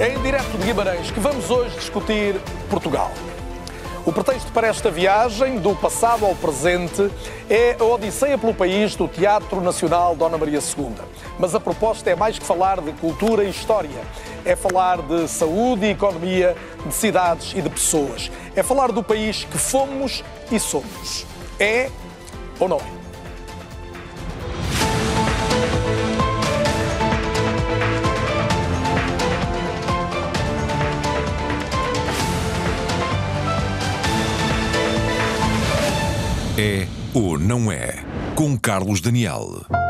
É em direto de Guimarães que vamos hoje discutir Portugal. O pretexto para esta viagem, do passado ao presente, é a Odisseia pelo país do Teatro Nacional Dona Maria II. Mas a proposta é mais que falar de cultura e história. É falar de saúde e economia, de cidades e de pessoas. É falar do país que fomos e somos. É ou não é? É ou não é? Com Carlos Daniel.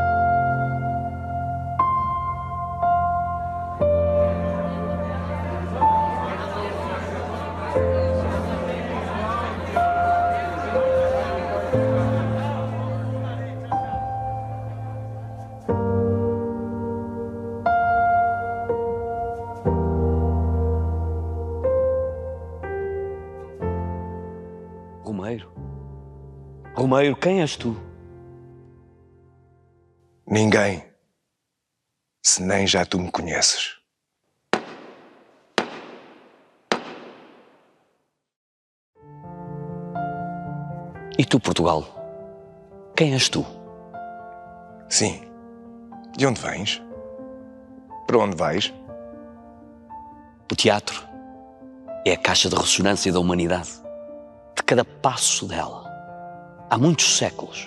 Romeiro, quem és tu? Ninguém. Se nem já tu me conheces. E tu, Portugal? Quem és tu? Sim. De onde vens? Para onde vais? O teatro é a caixa de ressonância da humanidade. De cada passo dela. Há muitos séculos.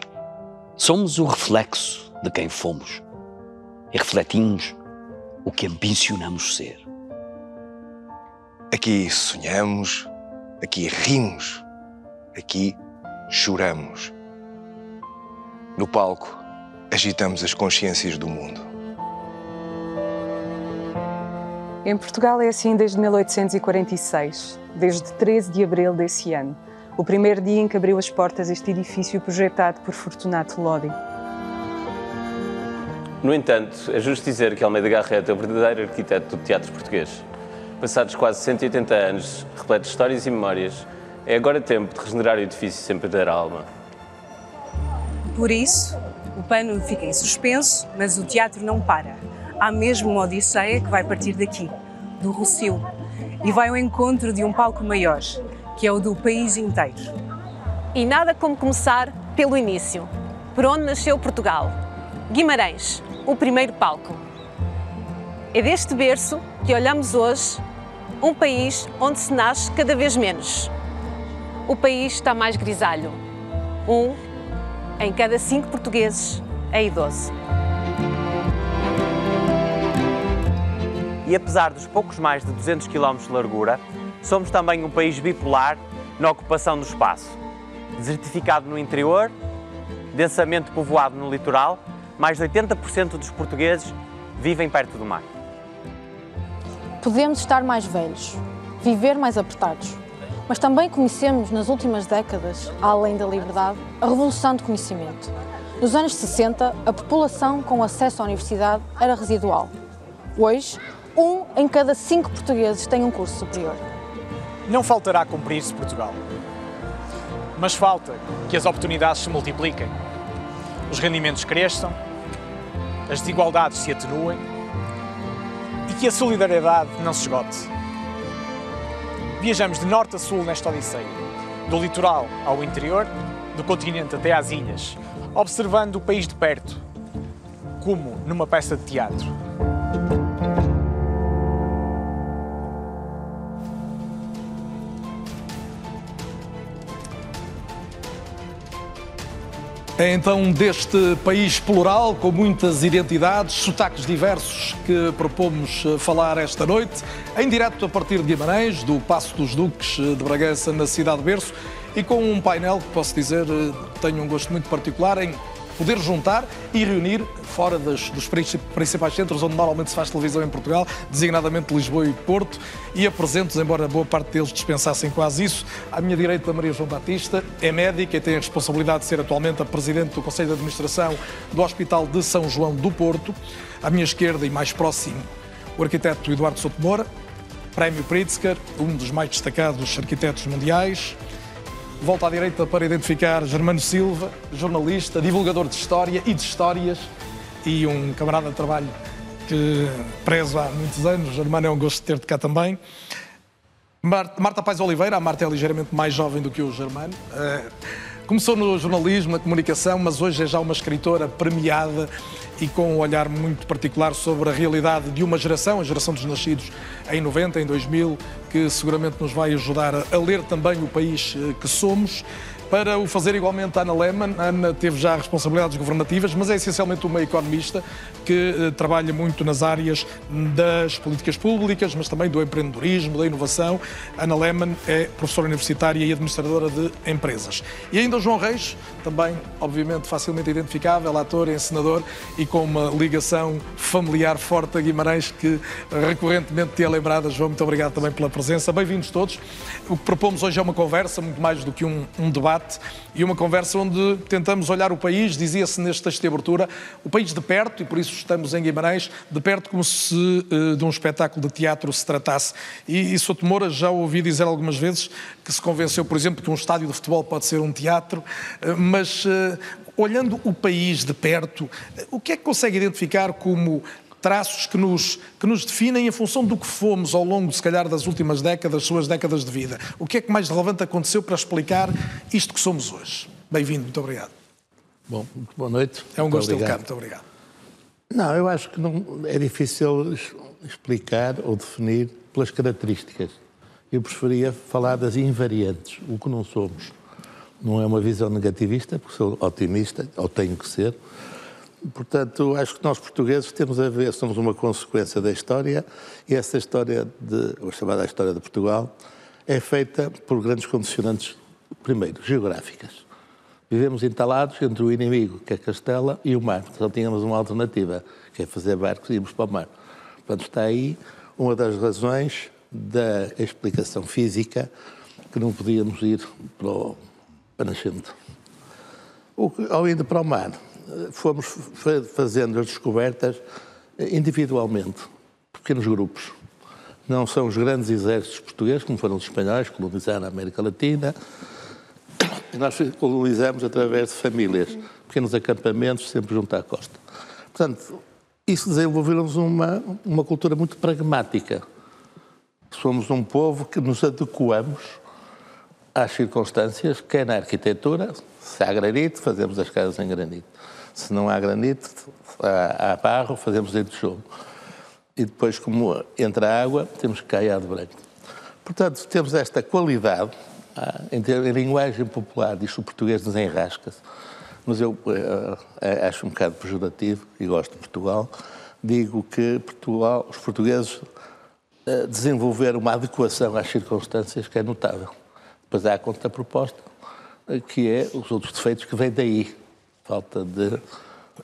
Somos o reflexo de quem fomos. E refletimos o que ambicionamos ser. Aqui sonhamos, aqui rimos, aqui choramos. No palco, agitamos as consciências do mundo. Em Portugal é assim desde 1846, desde 13 de abril desse ano, o primeiro dia em que abriu as portas este edifício projetado por Fortunato Lodi. No entanto, é justo dizer que Almeida Garrett é o verdadeiro arquiteto do teatro português. Passados quase 180 anos, repleto de histórias e memórias, é agora tempo de regenerar o edifício sem perder a alma. Por isso, o pano fica em suspenso, mas o teatro não para. Há mesmo uma odisseia que vai partir daqui, do Rossio, e vai ao encontro de um palco maior, que é o do país inteiro. E nada como começar pelo início, por onde nasceu Portugal. Guimarães, o primeiro palco. É deste berço que olhamos hoje um país onde se nasce cada vez menos. O país está mais grisalho. Um em cada cinco portugueses é idoso. E apesar dos poucos mais de 200 km de largura, somos também um país bipolar na ocupação do espaço. Desertificado no interior, densamente povoado no litoral, mais de 80% dos portugueses vivem perto do mar. Podemos estar mais velhos, viver mais apertados, mas também conhecemos nas últimas décadas, além da liberdade, a revolução de conhecimento. Nos anos 60, a população com acesso à universidade era residual. Hoje, um em cada cinco portugueses tem um curso superior. Não faltará cumprir-se Portugal. Mas falta que as oportunidades se multipliquem, os rendimentos cresçam, as desigualdades se atenuem e que a solidariedade não se esgote. Viajamos de norte a sul nesta Odisseia, do litoral ao interior, do continente até às ilhas, observando o país de perto, como numa peça de teatro. É então deste país plural, com muitas identidades, sotaques diversos, que propomos eh, falar esta noite, em direto a partir de Guimarães, do Passo dos Duques eh, de Bragança, na cidade de Berço, e com um painel que posso dizer eh, tenho um gosto muito particular em poder juntar e reunir fora das, dos principais centros onde normalmente se faz televisão em Portugal, designadamente Lisboa e Porto, e apresento embora boa parte deles dispensassem quase isso, à minha direita Maria João Batista, é médica e tem a responsabilidade de ser atualmente a Presidente do Conselho de Administração do Hospital de São João do Porto, à minha esquerda e mais próximo, o arquiteto Eduardo Souto Moura, Prémio Pritzker, um dos mais destacados arquitetos mundiais, Volto à direita para identificar Germano Silva, jornalista, divulgador de história e de histórias e um camarada de trabalho que prezo há muitos anos. Germano, é um gosto ter-te cá também. Marta Paz Oliveira, a Marta é ligeiramente mais jovem do que o Germano. Eh, começou no jornalismo, na comunicação, mas hoje é já uma escritora premiada e com um olhar muito particular sobre a realidade de uma geração, a geração dos nascidos em 90, em 2000, que seguramente nos vai ajudar a ler também o país eh, que somos. Para o fazer igualmente Ana Lehmann, Ana teve já responsabilidades governativas, mas é essencialmente uma economista que eh, trabalha muito nas áreas das políticas públicas, mas também do empreendedorismo, da inovação. Ana Lehmann é professora universitária e administradora de empresas. E ainda o João Reis, também, obviamente, facilmente identificável, ator, encenador e com uma ligação familiar forte a Guimarães que recorrentemente te é lembrada. João, muito obrigado também pela presença. Bem-vindos todos. O que propomos hoje é uma conversa, muito mais do que um, um debate, e uma conversa onde tentamos olhar o país, dizia-se neste de abertura, o país de perto, e por isso estamos em Guimarães, de perto como se uh, de um espetáculo de teatro se tratasse. E, e Souto Moura já ouvi dizer algumas vezes que se convenceu, por exemplo, que um estádio de futebol pode ser um teatro, uh, mas uh, olhando o país de perto, o que é que consegue identificar como traços que nos, que nos definem em função do que fomos ao longo, se calhar, das últimas décadas, suas décadas de vida. O que é que mais relevante aconteceu para explicar isto que somos hoje? Bem-vindo, muito obrigado. Bom, muito boa noite. É um muito gosto cá, muito obrigado. Não, eu acho que não, é difícil explicar ou definir pelas características. Eu preferia falar das invariantes, o que não somos. Não é uma visão negativista, porque sou otimista, ou tenho que ser, Portanto, acho que nós portugueses temos a ver, somos uma consequência da história e essa história, de, a chamada história de Portugal, é feita por grandes condicionantes, primeiro, geográficas. Vivemos entalados entre o inimigo, que é Castela, e o mar. Só tínhamos uma alternativa, que é fazer barcos e irmos para o mar. Portanto, está aí uma das razões da explicação física que não podíamos ir para o nascimento. ao ir para o mar, fomos fazendo as descobertas individualmente, pequenos grupos. Não são os grandes exércitos portugueses, como foram os espanhóis, colonizaram a América Latina. Nós colonizamos através de famílias, pequenos acampamentos, sempre junto à costa. Portanto, isso desenvolveu-nos uma, uma cultura muito pragmática. Somos um povo que nos adequamos às circunstâncias, quer na arquitetura, se há granito, fazemos as casas em granito. Se não há granito, há, barro, fazemos de tijolo. E depois, como entra água, temos caiado branco. Portanto, temos esta qualidade, ah, em, linguagem popular, diz o português desenrasca-se, mas eu uh, acho um bocado pejorativo e gosto de Portugal. Digo que Portugal, os portugueses desenvolveram uma adequação às circunstâncias que é notável. Depois há a contraproposta, que é os outros defeitos que vêm daí falta de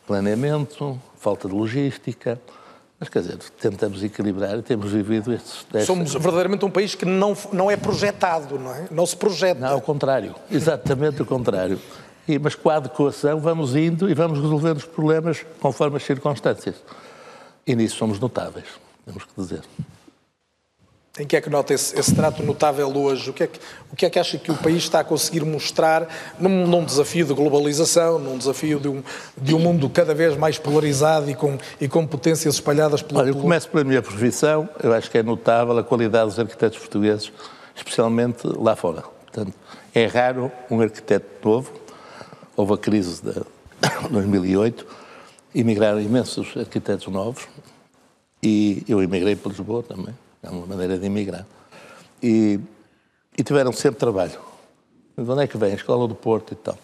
planeamento, falta de logística. Mas, quer dizer, tentamos equilibrar e temos vivido estes... Destes... Somos verdadeiramente um país que não, não é projetado, não é? Não se projeta. Não, ao contrário. Exatamente o contrário. E, mas com a adequação vamos indo e vamos resolvendo os problemas conforme as circunstâncias. E nisso somos notáveis, temos que dizer. Em que é que nota esse, esse trato notável hoje? O que, é que, o que é que acha que o país está a conseguir mostrar num, num desafio de globalização, num desafio de um, de um mundo cada vez mais polarizado e com, e com potências espalhadas pelo Olha, eu começo pela minha profissão. Eu acho que é notável a qualidade dos arquitetos portugueses, especialmente lá fora. Portanto, é raro um arquiteto novo. Houve a crise de 2008, emigraram imensos arquitetos novos e eu emigrei para Lisboa também é uma maneira de emigrar. E, e tiveram sempre trabalho. De onde é que vem? A Escola do Porto e tal.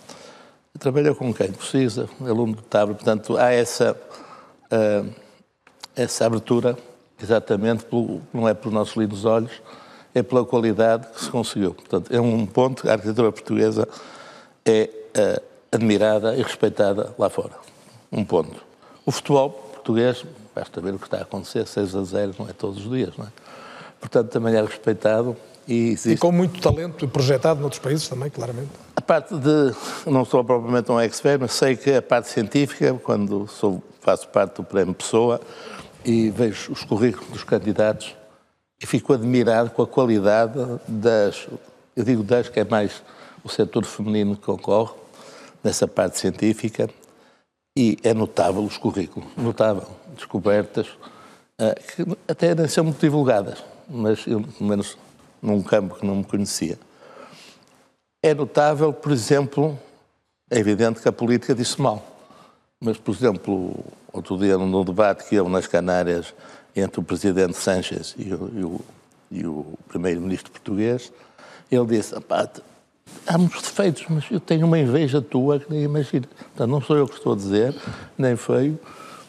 Trabalhou com quem precisa, aluno do TAB, portanto, há essa, uh, essa abertura, exatamente, pelo, não é pelos nossos lindos olhos, é pela qualidade que se conseguiu. Portanto, é um ponto, a arquitetura portuguesa é uh, admirada e respeitada lá fora. Um ponto. O futebol português, basta ver o que está a acontecer, 6 a 0, não é todos os dias, não é? Portanto também é respeitado. E, existe... e com muito talento projetado noutros países também, claramente. A parte de, não sou propriamente um expert, mas sei que a parte científica, quando sou, faço parte do Prémio Pessoa e vejo os currículos dos candidatos e fico admirado com a qualidade das, eu digo das que é mais o setor feminino que concorre, nessa parte científica, E é notável os currículos, notável, descobertas, uh, que até nem são muito divulgadas, mas eu, pelo menos num campo que não me conhecia. É notável, por exemplo, é evidente que a política disse mal, mas, por exemplo, outro dia, no debate que houve nas Canárias entre o presidente Sánchez e o, o, o primeiro-ministro português, ele disse: há muitos defeitos, mas eu tenho uma inveja tua que nem imagina. Portanto, não sou eu que estou a dizer, nem foi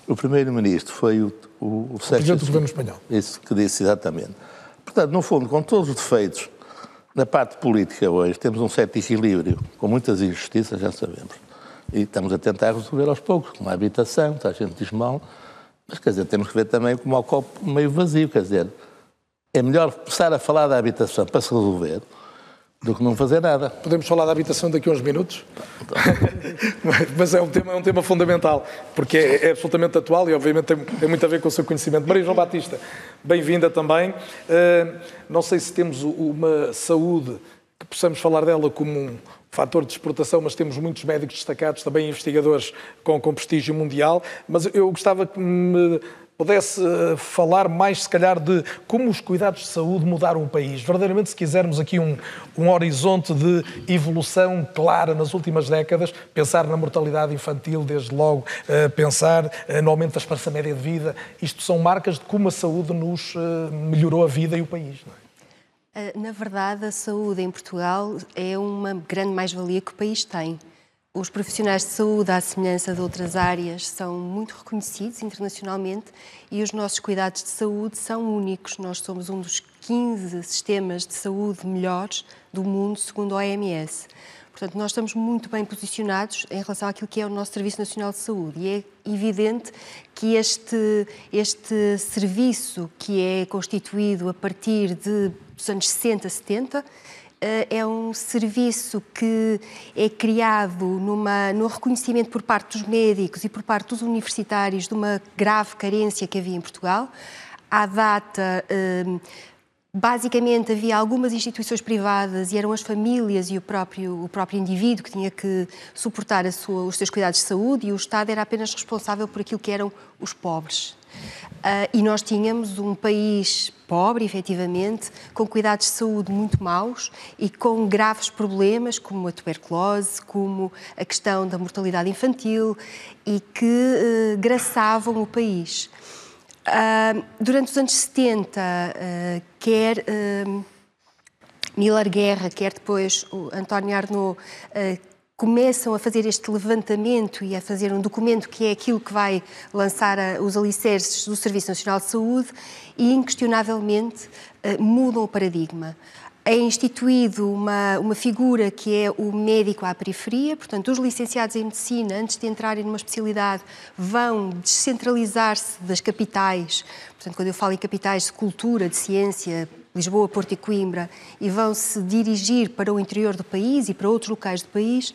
o primeiro-ministro, foi o, o, o, o Presidente do Governo Espanhol. Isso que disse exatamente. Portanto, no fundo, com todos os defeitos, na parte política hoje, temos um certo equilíbrio, com muitas injustiças, já sabemos. E estamos a tentar resolver aos poucos, como a habitação, a gente diz mal, mas quer dizer, temos que ver também como o copo meio vazio, quer dizer, é melhor começar a falar da habitação para se resolver do que não fazer nada. Podemos falar da habitação daqui a uns minutos? Mas é um, tema, é um tema fundamental, porque é, é absolutamente atual e, obviamente, tem, tem, muito a ver com o seu conhecimento. Maria João Batista, bem-vinda também. Uh, não sei se temos uma saúde que possamos falar dela como um fator de exportação, mas temos muitos médicos destacados, também investigadores com, com prestígio mundial. Mas eu gostava que me pudesse eh, falar mais, se calhar, de como os cuidados de saúde mudaram o país. Verdadeiramente, se quisermos aqui um, um horizonte de evolução clara nas últimas décadas, pensar na mortalidade infantil, desde logo, uh, pensar uh, no aumento da esperança média de vida, isto são marcas de como a saúde nos melhorou a vida e o país. É? Na verdade, a saúde em Portugal é uma grande mais-valia que o país tem. Os profissionais de saúde, à semelhança de outras áreas, são muito reconhecidos internacionalmente e os nossos cuidados de saúde são únicos. Nós somos um dos 15 sistemas de saúde melhores do mundo, segundo a OMS. Portanto, nós estamos muito bem posicionados em relação àquilo que é o nosso Serviço Nacional de Saúde. E é evidente que este, este serviço, que é constituído a partir de, dos anos 60, 70, eh, é um serviço que é criado numa, no reconhecimento por parte dos médicos e por parte dos universitários de uma grave carência que havia em Portugal. À data, eh, basicamente havia algumas instituições privadas e eram as famílias e o próprio, o próprio indivíduo que tinha que suportar sua, os seus cuidados de saúde e o Estado era apenas responsável por aquilo que eram os pobres. Uh, e nós tínhamos um país pobre, efetivamente, com cuidados de saúde muito maus e com graves problemas, como a tuberculose, como a questão da mortalidade infantil, e que uh, graçavam o país. Uh, durante os anos 70, quer Miller Guerra, quer depois o António Arnaud, começam a fazer este levantamento e a fazer um documento que é aquilo que vai lançar a, os alicerces do Serviço Nacional de Saúde e, inquestionavelmente, uh, mudam o paradigma. É instituído uma, uma figura que é o médico à periferia, portanto, os licenciados em medicina, antes de entrarem numa especialidade, vão descentralizar-se das capitais. Portanto, quando eu falo em capitais de cultura, de ciência, Lisboa, Porto e Coimbra, e vão se dirigir para o interior do país e para outros locais do país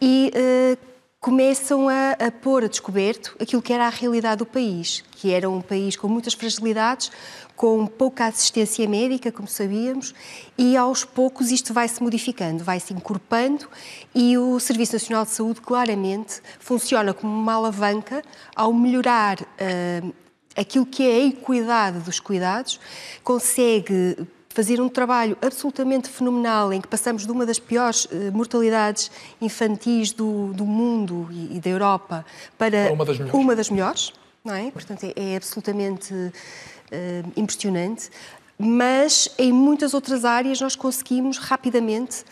e uh, começam a, a pôr a descoberto aquilo que era a realidade do país, que era um país com muitas fragilidades, com pouca assistência médica, como sabíamos, e aos poucos isto vai se modificando, vai se incorporando e o Serviço Nacional de Saúde claramente funciona como uma alavanca ao melhorar uh, aquilo que é a equidade dos cuidados, consegue fazer um trabalho absolutamente fenomenal em que passamos de uma das piores uh, mortalidades infantis do, do mundo e, e, da Europa para uma das melhores, uma das melhores não é? Portanto, é, é absolutamente uh, impressionante. Mas em muitas outras áreas nós conseguimos rapidamente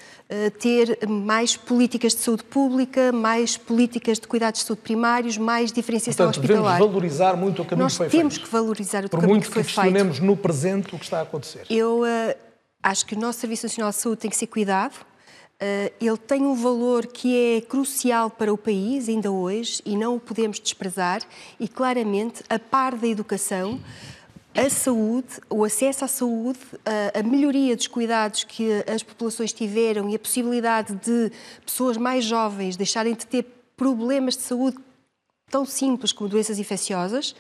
ter mais políticas de saúde pública, mais políticas de cuidados de saúde primários, mais diferenciação Portanto, hospitalar. devemos valorizar muito o caminho Nós que foi feito. temos que valorizar o Por caminho muito que foi que feito. questionemos no presente o que está a acontecer. Eu uh, acho que o nosso Serviço Nacional de Saúde tem que ser cuidado. Uh, ele tem um valor que é crucial para o país ainda hoje e não o podemos desprezar e claramente a par da educação a saúde, o acesso à saúde, a, melhoria dos cuidados que as populações tiveram e a possibilidade de pessoas mais jovens deixarem de ter problemas de saúde tão simples como doenças infecciosas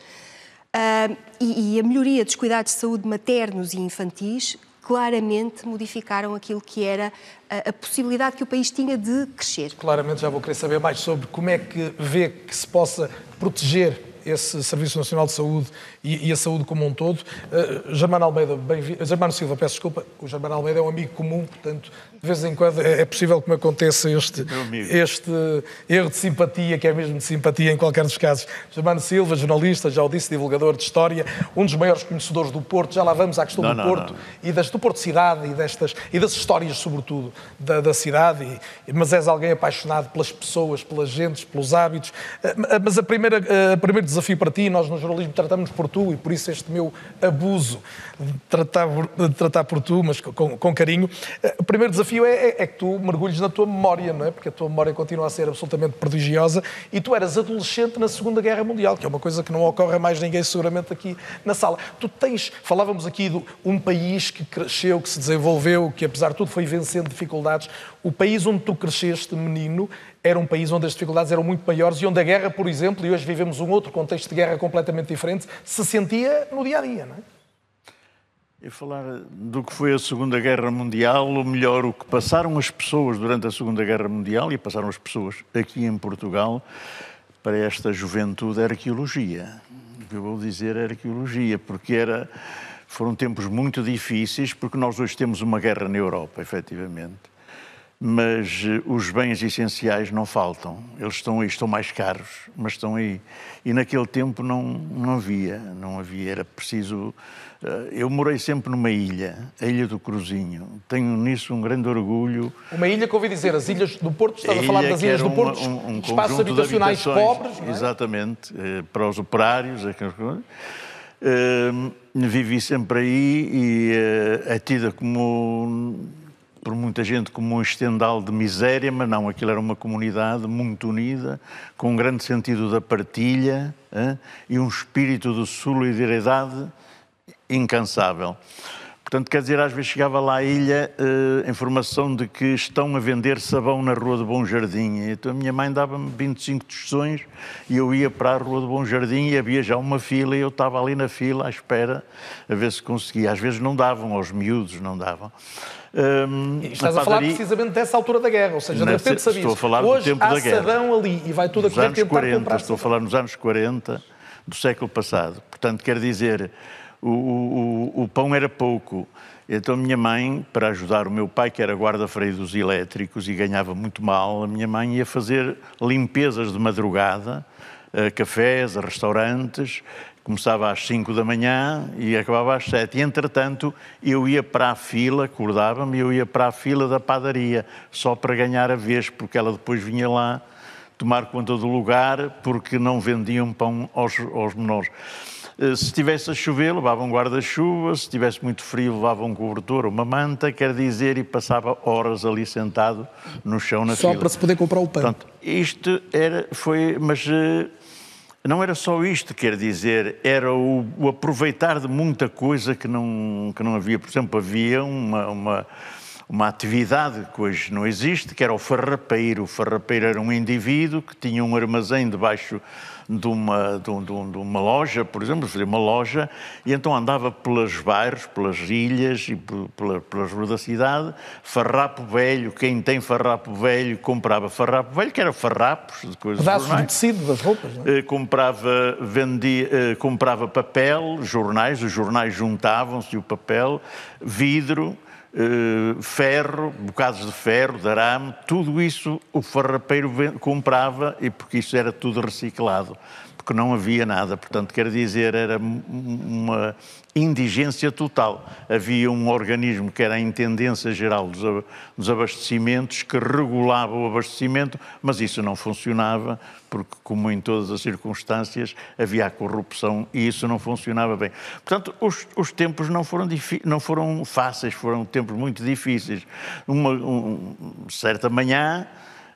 e, e, a melhoria dos cuidados de saúde maternos e infantis claramente modificaram aquilo que era a, a, possibilidade que o país tinha de crescer. Claramente já vou querer saber mais sobre como é que vê que se possa proteger esse Serviço Nacional de Saúde e, e a saúde como um todo. Uh, Germano Almeida, bem-vindo. Germano Silva, peço desculpa, o Germano Almeida é um amigo comum, portanto, de vez em quando é, possível que me aconteça este, este erro de simpatia, que é mesmo de simpatia em qualquer dos casos. Germano Silva, jornalista, já o disse, divulgador de história, um dos maiores conhecedores do Porto, já lá vamos à questão não, do não, Porto não. e das, do Porto Cidade e, destas, e das histórias, sobretudo, da, da cidade, e, mas és alguém apaixonado pelas pessoas, pelas gentes, pelos hábitos. Eh, mas a primeira, eh, o primeiro desafio para ti, nós no jornalismo tratamos por tu e por isso este meu abuso de tratar, de tratar por tu, mas com, com carinho. O primeiro desafio é, é, é, que tu mergulhes na tua memória, não é? Porque a tua memória continua a ser absolutamente prodigiosa e tu eras adolescente na Segunda Guerra Mundial, que é uma coisa que não ocorre a mais ninguém seguramente aqui na sala. Tu tens, falávamos aqui de um país que cresceu, que se desenvolveu, que apesar de tudo foi vencendo dificuldades. O país onde tu cresceste, menino, era um país onde as dificuldades eram muito maiores e onde a guerra, por exemplo, e hoje vivemos um outro contexto de guerra completamente diferente, se sentia no dia a dia, não é? E falar do que foi a Segunda Guerra Mundial, ou melhor, o que passaram as pessoas durante a Segunda Guerra Mundial e passaram as pessoas aqui em Portugal para esta juventude é arqueologia. Eu vou dizer é arqueologia, porque era, foram tempos muito difíceis, porque nós hoje temos uma guerra na Europa, efetivamente mas eh, os bens essenciais não faltam. Eles estão aí, estão mais caros, mas estão aí. E naquele tempo não, não havia, não havia, era preciso... Eh, eu morei sempre numa ilha, a Ilha do Cruzinho. Tenho nisso um grande orgulho. Uma ilha que ouvi dizer, as ilhas do Porto, estava a, a falar das ilhas do Porto, um, um espaços habitacionais pobres. É? Exatamente, eh, para os operários, aquelas coisas. Uh, vivi sempre aí e uh, é tida como por muita gente como um estendal de miséria, mas não, aquilo era uma comunidade muito unida, com um grande sentido da partilha hein? e um espírito de solidariedade incansável. Portanto, quer dizer, às vezes chegava lá à ilha uh, informação de que estão a vender sabão na Rua do Bom Jardim. Então a minha mãe dava-me 25 tostões e eu ia para a Rua do Bom Jardim e havia já uma fila e eu estava ali na fila à espera a ver se conseguia. Às vezes não davam, aos miúdos não davam. Um, e estás a falar precisamente dessa altura da guerra, ou seja, de repente sabias, estou a falar hoje do tempo há da guerra. sabão ali e vai tudo a correr tentar 40, comprar Estou a falar nos anos 40 do século passado. Portanto, quer dizer, o, o, o pão era pouco. Então, minha mãe, para ajudar o meu pai, que era guarda-freio dos elétricos e ganhava muito mal, a minha mãe ia fazer limpezas de madrugada, a cafés, a restaurantes, Começava às 5 da manhã e acabava às 7. E, entretanto, eu ia para a fila, acordava-me, eu ia para a fila da padaria, só para ganhar a vez, porque ela depois vinha lá tomar conta do lugar, porque não vendiam pão aos, aos menores. Eh, se estivesse a chover, levavam um guarda-chuva, se estivesse muito frio, levavam um cobertor, uma manta, quer dizer, e passava horas ali sentado no chão na Só fila. para se poder comprar o pão. Portanto, isto era, foi, mas eh, não era só isto, quer dizer, era o, o, aproveitar de muita coisa que não, que não havia. Por exemplo, havia uma, uma, uma atividade que hoje não existe, que era o farrapeiro. O farrapeiro era um indivíduo que tinha um armazém debaixo de uma, de, de, de uma loja, por exemplo, fazia uma loja, e então andava pelos bairros, pelas ilhas e pela, pelas ruas da cidade, farrapo velho, quem tem farrapo velho comprava farrapo velho, que era farrapos de coisas Pedaços de tecido das roupas, não é? Eh, comprava, vendia, eh, comprava papel, jornais, os jornais juntavam-se o papel, vidro, Uh, ferro, bocados de ferro, de arame, tudo isso o farrapeiro comprava e porque isso era tudo reciclado, porque não havia nada. Portanto, quer dizer, era uma indigência total. Havia um organismo que era a Intendência Geral dos Abastecimentos que regulava o abastecimento, mas isso não funcionava porque, como em todas as circunstâncias, havia a corrupção e isso não funcionava bem. Portanto, os, os tempos não foram, não foram fáceis, foram tempos muito difíceis. Uma um, certa manhã,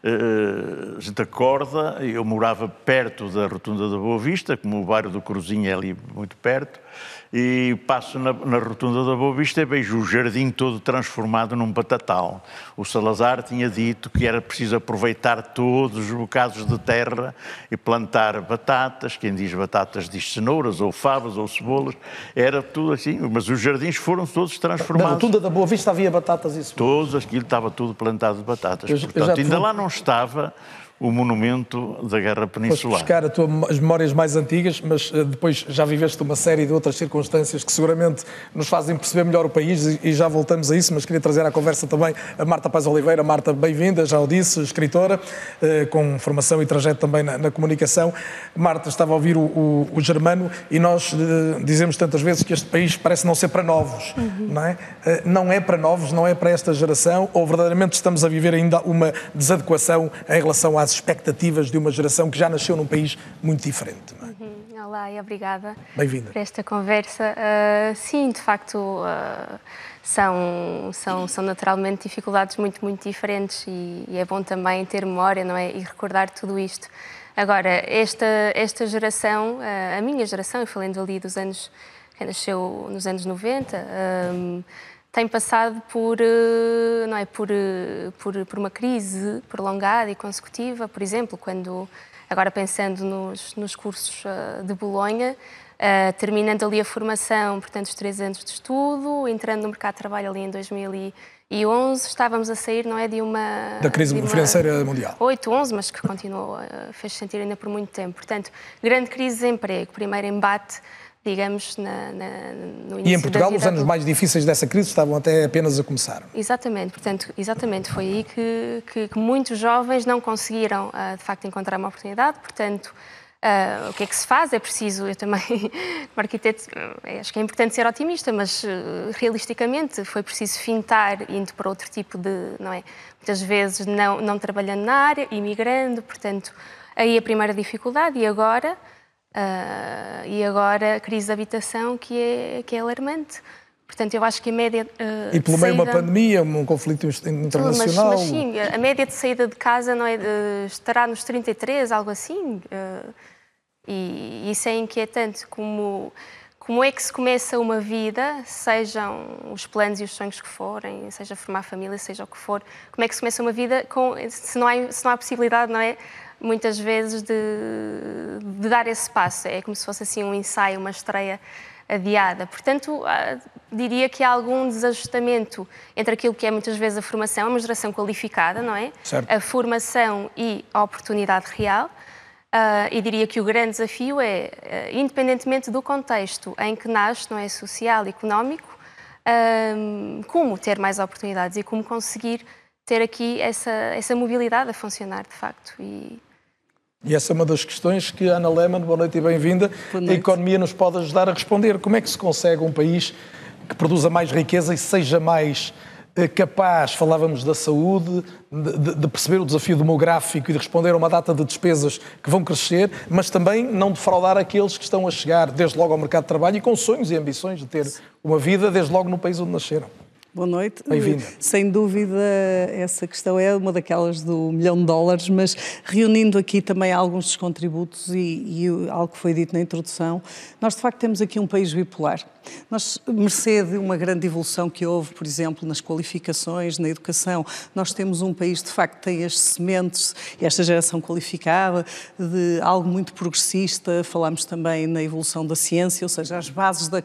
a gente acorda, eu morava perto da Rotunda da Boa Vista, como o bairro do Cruzinho é ali muito perto, e passo na, na rotunda da Boa Vista e vejo o jardim todo transformado num batatal. O Salazar tinha dito que era preciso aproveitar todos os bocados de terra e plantar batatas, quem diz batatas diz cenouras ou favas ou cebolas, era tudo assim, mas os jardins foram todos transformados. Na rotunda da Boa Vista havia batatas e cebolas? Todos, aquilo estava tudo plantado de batatas. Eu, Portanto, eu ainda lá não estava o monumento da Guerra Peninsular. buscar a tua, as memórias mais antigas, mas uh, depois já viveste uma série de outras circunstâncias que seguramente nos fazem perceber melhor o país e, e já voltamos a isso, mas queria trazer à conversa também a Marta Paz Oliveira. Marta, bem-vinda, já o disse, escritora, uh, com formação e trajeto também na, na, comunicação. Marta estava a ouvir o, o, o Germano e nós uh, dizemos tantas vezes que este país parece não ser para novos, uhum. não é? não é para novos, não é para esta geração, ou verdadeiramente estamos a viver ainda uma desadequação em relação às às expectativas de uma geração que já nasceu num país muito diferente. É? Uhum. Olá e obrigada por esta conversa. Uh, sim, de facto, uh, são, são, são naturalmente dificuldades muito, muito diferentes e, e, é bom também ter memória não é? e recordar tudo isto. Agora, esta, esta geração, uh, a minha geração, e falando ali dos anos, que nasceu nos anos 90, tem passado por, eh, não é, por, eh, por, por uma crise prolongada e consecutiva, por exemplo, quando, agora pensando nos, nos cursos eh, de Bolonha, Uh, terminando ali a formação, portanto, os três anos de estudo, entrando no mercado de trabalho ali em 2011, estávamos a sair, não é, de uma... Da crise uma, financeira mundial. 8, 11, mas que continuou, uh, fez sentir ainda por muito tempo. Portanto, grande crise de desemprego, primeiro embate digamos, na, na, no início E em Portugal os anos mais difíceis dessa crise estavam até apenas a começar. Exatamente, portanto, exatamente, foi aí que, que, que muitos jovens não conseguiram, uh, de facto, encontrar uma oportunidade, portanto, Uh, o que é que se faz? É preciso, eu também, como arquiteto, uh, acho que é importante ser otimista, mas uh, realisticamente foi preciso fintar indo para outro tipo de, não é? Muitas vezes não, não trabalhando na área, imigrando, portanto, aí a primeira dificuldade e agora Uh, e agora a crise de habitação que é, que é alarmante. Portanto, eu acho que a média. Uh, e pelo meio saída... uma pandemia, um conflito internacional. Mas, mas, sim, a média de saída de casa não é, uh, estará nos 33, algo assim. Uh, e isso é inquietante. Como, como é que se começa uma vida, sejam os planos e os sonhos que forem, seja formar família, seja o que for, como é que se começa uma vida com, se, não há, se não há possibilidade, não é? Muitas vezes de, de, dar esse passo. É como se fosse assim um ensaio, uma estreia adiada. Portanto, ah, diria que há algum desajustamento entre aquilo que é muitas vezes a formação, a uma geração qualificada, não é? Certo. A formação e a oportunidade real. Uh, e diria que o grande desafio é, uh, independentemente do contexto em que nasce, não é social, económico, uh, como ter mais oportunidades e como conseguir ter aqui essa, essa mobilidade a funcionar de facto. E, e essa é uma das questões que a Ana Lehmann, boa noite e bem-vinda, a economia nos pode ajudar a responder. Como é que se consegue um país que produza mais riqueza e seja mais eh, capaz, falávamos da saúde, de, de, perceber o desafio demográfico e de responder a uma data de despesas que vão crescer, mas também não defraudar aqueles que estão a chegar desde logo ao mercado de trabalho e com sonhos e ambições de ter uma vida desde logo no país onde nasceram. Boa noite. Bem-vinda. Sem dúvida, essa questão é uma daquelas do milhão de dólares, mas reunindo aqui também alguns dos contributos e, e algo que foi dito na introdução, nós de facto temos aqui um país bipolar. Nós, mercê de uma grande evolução que houve, por exemplo, nas qualificações, na educação, nós temos um país de facto que tem as sementes, esta geração qualificada, de algo muito progressista. Falámos também na evolução da ciência, ou seja, as bases da,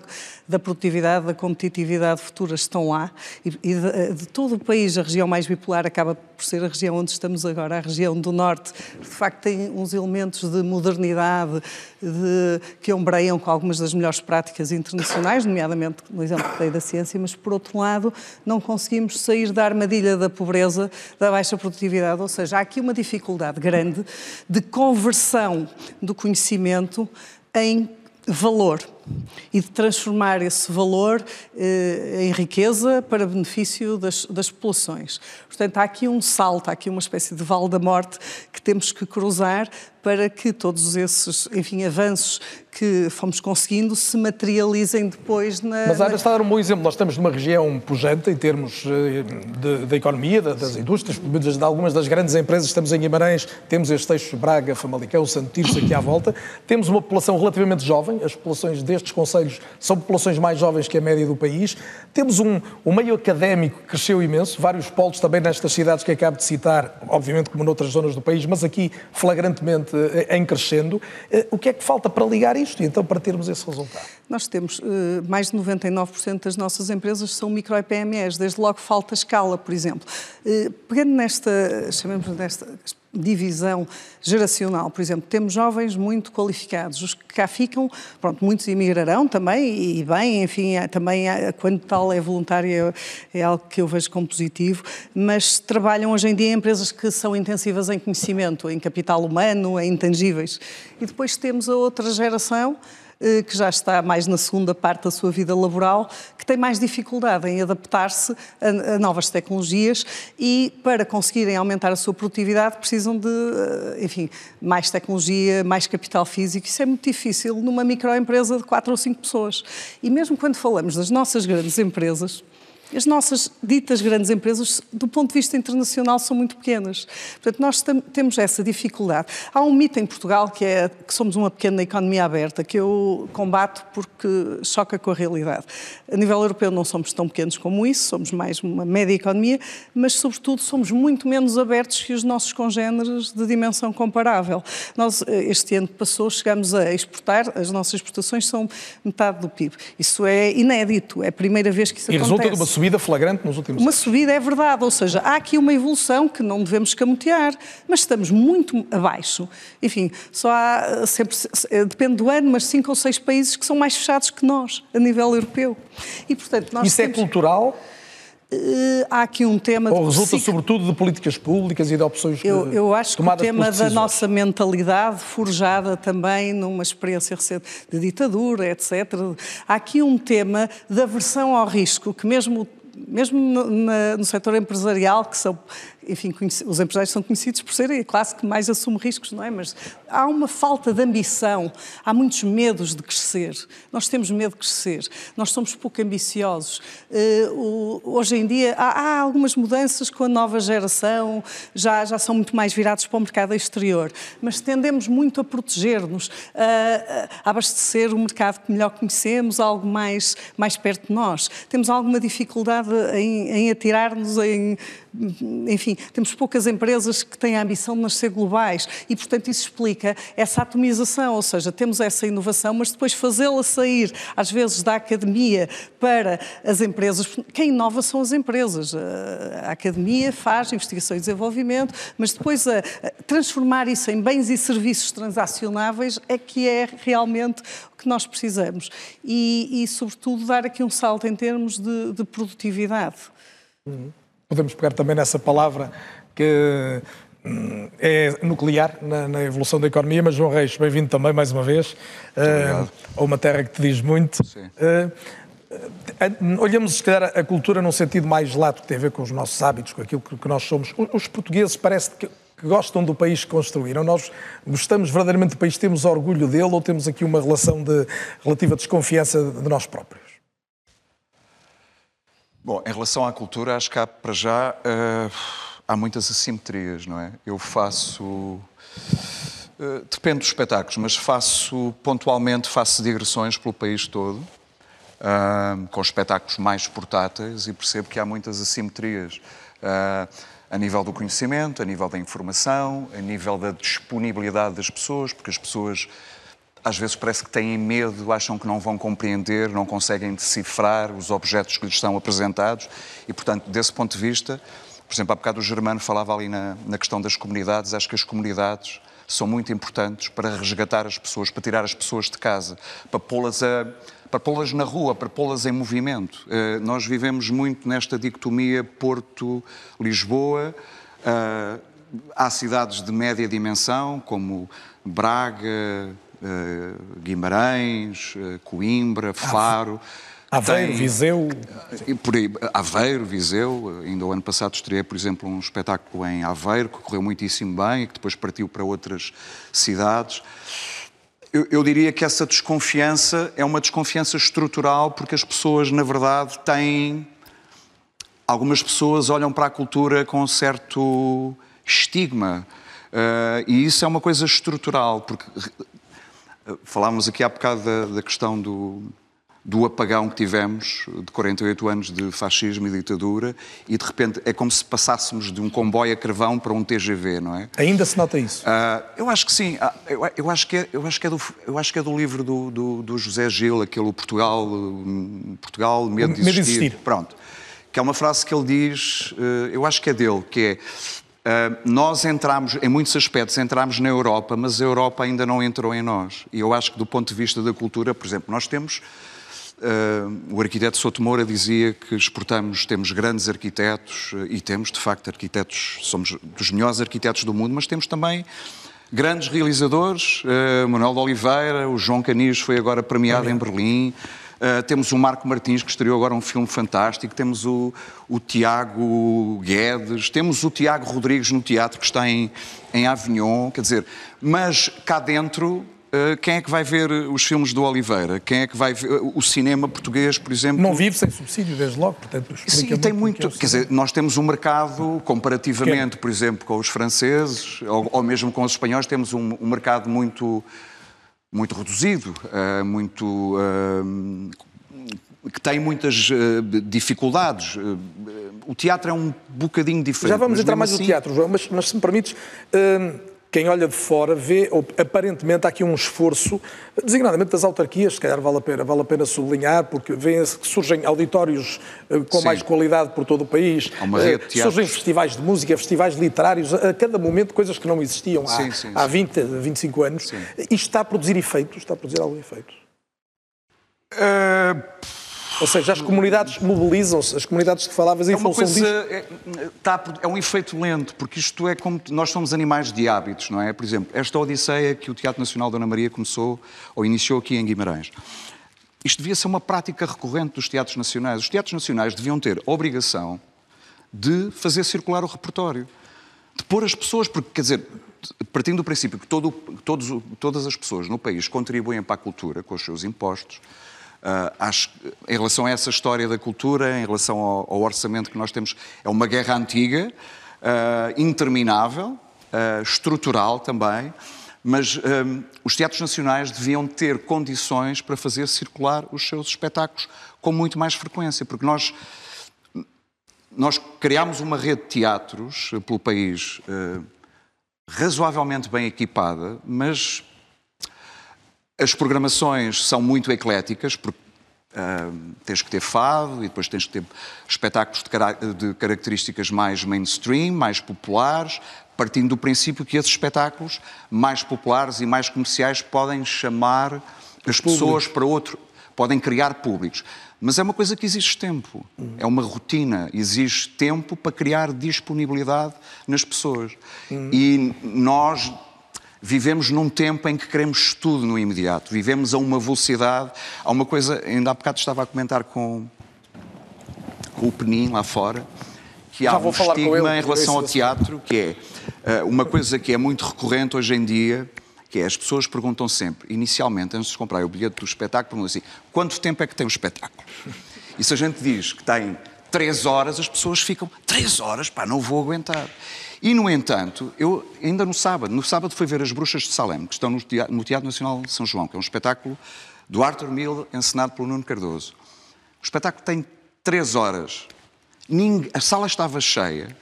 da produtividade, da competitividade futura estão lá. E, e de, de, todo o país, a região mais bipolar acaba por ser a região onde estamos agora, a região do Norte, de facto tem uns elementos de modernidade, de, que ombreiam com algumas das melhores práticas internacionais, nomeadamente no exemplo que dei da ciência, mas por outro lado não conseguimos sair da armadilha da pobreza, da baixa produtividade, ou seja, há aqui uma dificuldade grande de conversão do conhecimento em valor. E de transformar esse valor eh, em riqueza para benefício das, das populações. Portanto, há aqui um salto, há aqui uma espécie de vale da morte que temos que cruzar para que todos esses, enfim, avanços que fomos conseguindo se materializem depois na... Mas Ana está a dar um bom exemplo. Nós estamos numa região pujante em termos eh, da economia, das indústrias, de algumas das grandes empresas. Estamos em Guimarães, temos este eixo Braga, Famalicão, Santo Tirso aqui à volta. Temos uma população relativamente jovem. As populações destes conselhos são populações mais jovens que a média do país. Temos um, um meio académico que cresceu imenso, vários polos também nestas cidades que acabo de citar, obviamente como noutras zonas do país, mas aqui flagrantemente eh, em crescendo. Eh, o que é que falta para ligar isto e então para termos esse resultado? Nós temos uh, mais de 99% das nossas empresas são micro PMEs, desde logo falta escala, por exemplo. Pegando nesta, chamemos nesta divisão geracional, por exemplo, temos jovens muito qualificados, os que cá ficam, pronto, muitos emigrarão também, e bem, enfim, também quando tal é voluntário é, é algo que eu vejo como positivo, mas trabalham hoje em dia em empresas que são intensivas em conhecimento, em capital humano, em intangíveis. E depois temos a outra geração, que já está mais na segunda parte da sua vida laboral, que tem mais dificuldade em adaptar-se a, novas tecnologias e, para conseguirem aumentar a sua produtividade, precisam de, eh, enfim, mais tecnologia, mais capital físico. Isso é muito difícil numa microempresa de quatro ou cinco pessoas. E mesmo quando falamos das nossas grandes empresas, as nossas ditas grandes empresas, do ponto de vista internacional, são muito pequenas. Portanto, nós temos essa dificuldade. Há um mito em Portugal que é que somos uma pequena economia aberta, que eu combato porque choca com a realidade. A nível europeu não somos tão pequenos como isso, somos mais uma média economia, mas, sobretudo, somos muito menos abertos que os nossos congêneres de dimensão comparável. Nós, eh, este ano que passou, chegamos a exportar, as nossas exportações são metade do PIB. Isso é inédito, é a primeira vez que isso e acontece. Uma subida flagrante nos últimos Uma anos. subida é verdade, ou seja, há aqui uma evolução que não devemos escamotear, mas estamos muito abaixo. Enfim, só há eh, sempre, eh, depende do ano, mas cinco ou seis países que são mais fechados que nós, a nível europeu. E, portanto, nós Isso é temos... é cultural? Uh, há aqui um tema... Ou resulta sobretudo de políticas públicas e de opções Eu, eu acho que o tema da nossa mentalidade, forjada também numa experiência recente de ditadura, etc. Há aqui um tema da aversão ao risco, que mesmo mesmo no, na, no setor empresarial, que são enfim, os empresários são conhecidos por serem a classe que mais assume riscos, não é? Mas há uma falta de ambição, há muitos medos de crescer. Nós temos medo de crescer, nós somos pouco ambiciosos. O, hoje em dia há, há, algumas mudanças com a nova geração, já, já são muito mais virados para o mercado exterior, mas tendemos muito a proteger-nos, a, a abastecer o mercado que melhor conhecemos, algo mais, mais perto de nós. Temos alguma dificuldade em, em atirar-nos em enfim, temos poucas empresas que têm a ambição de nascer globais e, portanto, isso explica essa atomização, ou seja, temos essa inovação, mas depois fazê-la sair, às vezes, da academia para as empresas. Quem inova são as empresas. A academia faz investigação e desenvolvimento, mas depois a, transformar isso em bens e serviços transacionáveis é que é realmente o que nós precisamos. E, e sobretudo, dar aqui um salto em termos de, de produtividade. Uhum podemos pegar também nessa palavra que hum, é nuclear na, na, evolução da economia, mas João Reis, bem-vindo também mais uma vez uh, a uma terra que te diz muito. Uh, olhamos, se calhar, a cultura num sentido mais lato, que tem a ver com os nossos hábitos, com aquilo que, que nós somos. Os portugueses parece que, que, gostam do país que construíram. Nós gostamos verdadeiramente do país, temos orgulho dele ou temos aqui uma relação de relativa desconfiança de nós próprios? Bom, em relação à cultura, acho que há, para já uh, há muitas assimetrias, não é? Eu faço. Uh, depende dos espetáculos, mas faço pontualmente faço digressões pelo país todo, uh, com espetáculos mais portáteis e percebo que há muitas assimetrias a nível do conhecimento, a nível da informação, a nível da disponibilidade das pessoas, porque as pessoas às vezes parece que têm medo, acham que não vão compreender, não conseguem decifrar os objetos que lhes estão apresentados e, portanto, desse ponto de vista, por exemplo, há bocado o Germano falava ali na, na questão das comunidades, acho que as comunidades são muito importantes para resgatar as pessoas, para tirar as pessoas de casa, para pô-las a para pô-las na rua, para pô-las em movimento. Uh, nós vivemos muito nesta dicotomia Porto-Lisboa. Uh, há cidades de média dimensão, como Braga, Guimarães, eh, Coimbra, Faro. Aveiro, Tem- Viseu. e por aí, Aveiro, Viseu, ainda o ano passado estreei, por exemplo, um espetáculo em Aveiro, que correu muitíssimo bem e que depois partiu para outras cidades. Eu, eu diria que essa desconfiança é uma desconfiança estrutural, porque as pessoas, na verdade, têm. Algumas pessoas olham para a cultura com um certo estigma. Eh, e isso é uma coisa estrutural, porque falávamos aqui há bocado da, da questão do, do apagão que tivemos de 48 anos de fascismo e ditadura e de repente é como se passássemos de um comboio a carvão para um TGV, não é? Ainda se nota isso? Ah, eu acho que sim. Ah, eu, eu acho que é, eu acho que é do, eu acho que é do livro do, do, do José Gil, aquele Portugal, hum, Portugal, medo de Medo de existir. existir. Pronto. Que é uma frase que ele diz, eh, eu acho que é dele, que é nós entramos, em muitos aspectos, entramos na Europa, mas a Europa ainda não entrou em nós. E eu acho que do ponto de vista da cultura, por exemplo, nós temos Uh, o arquiteto Souto Moura dizia que exportamos, temos grandes arquitetos, e temos, de facto, arquitetos, somos dos melhores arquitetos do mundo, mas temos também grandes realizadores, uh, Manuel de Oliveira, o João Canis foi agora premiado em Berlim, Uh, temos o Marco Martins, que estreou agora um filme fantástico, temos o, o Tiago Guedes, temos o Tiago Rodrigues no teatro, que está em, em Avignon, quer dizer, mas cá dentro Uh, quem é que vai ver os filmes do Oliveira? Quem é que vai ver uh, o cinema português, por exemplo? Não vive sem subsídio, desde logo, portanto Sim, tem muito. é Quer dizer, nós temos um mercado, comparativamente, por exemplo, com os franceses, ou, ou mesmo com os espanhóis, temos um, um mercado muito, muito reduzido, uh, muito. uh, que tem muitas uh, dificuldades. Uh, o teatro é um bocadinho diferente. Já vamos entrar mais assim- no teatro, João, mas, mas se me permites, hum, quem olha de fora vê, ou, aparentemente, há aqui um esforço, designadamente das autarquias, se calhar vale a pena, vale a pena sublinhar, porque vê-se que surgem auditórios eh, com Sim. mais qualidade por todo o país, Há uma rede Eh, surgem festivais de música, festivais literários, a cada momento coisas que não existiam há, Sim, sim, há sim. 20, 25 anos. Isto está a produzir efeitos, está a produzir algum efeito? Ou seja, as comunidades mobilizam-se, as comunidades que falavas em É função coisa, é, tá, é um efeito lento, porque isto é como nós somos animais de hábitos, não é? Por exemplo, esta Odisseia que o Teatro Nacional Dona Maria começou ou iniciou aqui em Guimarães. Isto devia ser uma prática recorrente dos teatros nacionais. Os teatros nacionais deviam ter a obrigação de fazer circular o repertório, de pôr as pessoas, porque, quer dizer, partindo do princípio que todo- todos, todas as pessoas no país contribuem para a cultura com os seus impostos, acho que, em relação a essa história da cultura, em relação ao, ao orçamento que nós temos, é uma guerra antiga, ah, interminável, ah, estrutural também, mas hum, os teatros nacionais deviam ter condições para fazer circular os seus espetáculos com muito mais frequência, porque nós nós criámos uma rede de teatros pelo país eh, razoavelmente bem equipada, mas as programações são muito ecléticas, porque ah, tens que ter fado e depois tens que ter espetáculos de, cara- de características mais mainstream, mais populares, partindo do princípio que esses espetáculos mais populares e mais comerciais podem chamar as pessoas para outro, podem criar públicos. Mas é uma coisa que exige tempo, é uma rotina, exige tempo para criar disponibilidade nas pessoas. E nós vivemos num tempo em que queremos tudo no imediato, vivemos a uma velocidade. Há uma coisa, ainda há bocado estava a comentar com, com o Penin lá fora, que há Já um falar com estigma em relação ao teatro, que é eh, uma coisa que é muito recorrente hoje em dia, que é as pessoas perguntam sempre, inicialmente, antes de comprar o bilhete do espetáculo, perguntam assim, quanto tempo é que tem o espetáculo? E se a gente diz que tem três horas, as pessoas ficam, três horas, pá, não vou aguentar. E, no entanto, eu ainda no sábado, no sábado fui ver As Bruxas de Salem, que estão no Teatro, no Teatro Nacional de São João, que é um espetáculo do Arthur Mille, encenado pelo Nuno Cardoso. O espetáculo tem três horas. A sala estava cheia,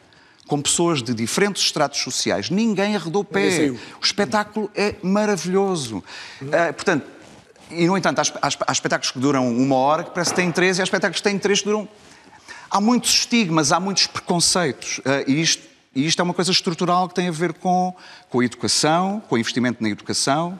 com pessoas de diferentes estratos sociais. Ninguém arredou pé. O espetáculo é maravilhoso. Ah, portanto, e no entanto, há, há espe- há espetáculos que duram uma hora, que parece que têm três, e há espetáculos que têm três que duram. Há muitos estigmas, há muitos preconceitos. Ah, e, isto, e isto é uma coisa estrutural que tem a ver com, com a educação, com o investimento na educação,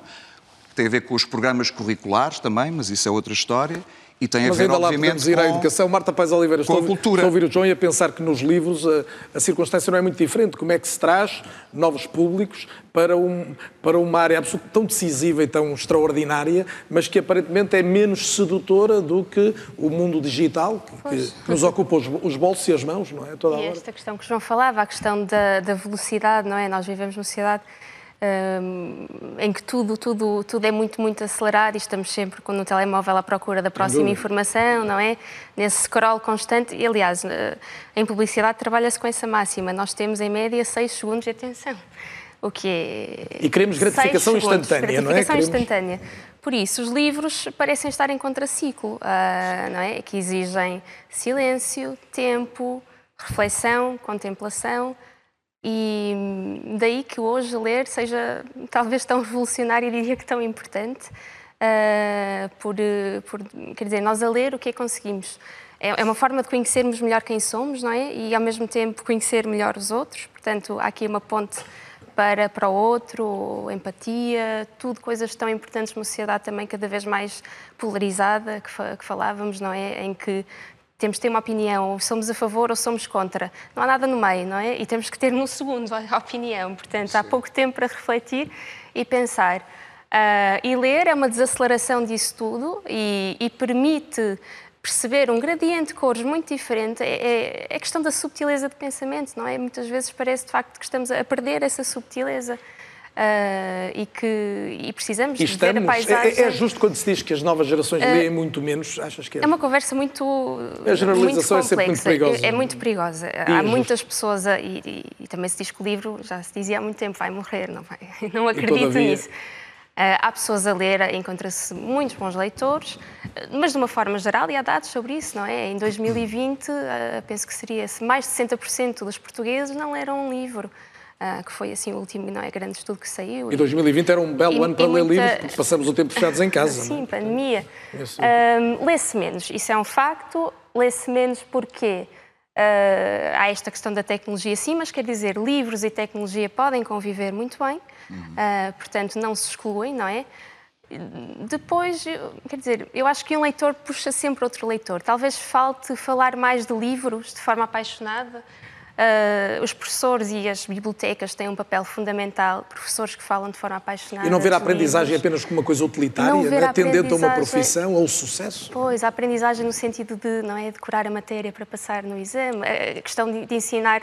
que tem a ver com os programas curriculares também, mas isso é outra história. E tem a Mas ver, ainda lá podemos ir à com- educação. Marta Pais Oliveira, com a estou, cultura. estou a ouvir o João e a pensar que nos livros a, a circunstância não é muito diferente. Como é que se traz novos públicos para, um, para uma área absolut- tão decisiva e tão extraordinária, mas que aparentemente é menos sedutora do que o mundo digital, que, que nos ocupa os, os bolsos e as mãos, não é? Toda a E hora. esta questão que o João falava, a questão da, da velocidade, não é? Nós vivemos numa sociedade hum, em que tudo, tudo, tudo é muito, muito acelerado e estamos sempre com no telemóvel à procura da próxima informação, não é? Nesse scroll constante. E, aliás, eh, em publicidade trabalha-se com essa máxima. Nós temos, em média, 6 segundos de atenção. O que é. E queremos gratificação segundos, instantânea, não é? gratificação Queremos- instantânea. Por isso, os livros parecem estar em contraciclo, ah, não é? Que exigem silêncio, tempo, reflexão, contemplação. E daí que hoje ler seja talvez tão revolucionário e diria que tão importante, ah, por, eh, por, quer dizer, nós a ler o que é que conseguimos? É, é uma forma de conhecermos melhor quem somos, não é? E ao mesmo tempo conhecer melhor os outros. Portanto, há aqui uma ponte para, para o outro, empatia, tudo coisas tão importantes numa sociedade também cada vez mais polarizada, que, fa- que falávamos, não é? Em que temos de ter uma opinião, ou somos a favor ou somos contra. Não há nada no meio, não é? E temos que ter num segundo a opinião. Portanto, há pouco tempo para refletir e pensar. Ah, e ler é uma desaceleração disso tudo e, e permite perceber um gradiente de cores muito diferente. É, é, é questão da subtileza de pensamento, não é? Muitas vezes parece de facto que estamos a perder essa subtileza. Ah, e que e precisamos E de ver a estamos, paisagem. é, é justo quando se diz que as novas gerações Ah, leem muito menos, achas que é? É uma conversa muito. A generalização é muito sempre muito perigosa. É, é muito perigosa. E Há injusta. muitas pessoas, a, e, e- também se diz que o livro, já se dizia há muito tempo, vai morrer, não vai? Não acredito todavia- nisso. Ah, há pessoas a ler, encontra-se muitos bons leitores, mas de uma forma geral, e há dados sobre isso, não é? Em 2020, ah, penso que seria mais de 60% dos portugueses não leram um livro, ah, que foi assim o último não é, grande estudo que saiu. E 2020 era um belo E- ano para ler muita- livros, porque passamos o tempo fechados em casa. não é? Sim, pandemia. Ahm, lê-se menos, isso é um facto. Lê-se menos porque ah, há esta questão da tecnologia, sim, mas quer dizer, livros e tecnologia podem conviver muito bem, ah, portanto, não se excluem, não é? Depois, quer dizer, eu acho que um leitor puxa sempre outro leitor. Talvez falte falar mais de livros de forma apaixonada. Ah, os professores e as bibliotecas têm um papel fundamental, professores que falam de forma apaixonada. E não ver a aprendizagem livros. apenas como uma coisa utilitária, Não não ver é? a tendente a uma profissão ou sucesso. Pois, a aprendizagem no sentido de não é decorar a matéria para passar no exame, a questão de, de ensinar,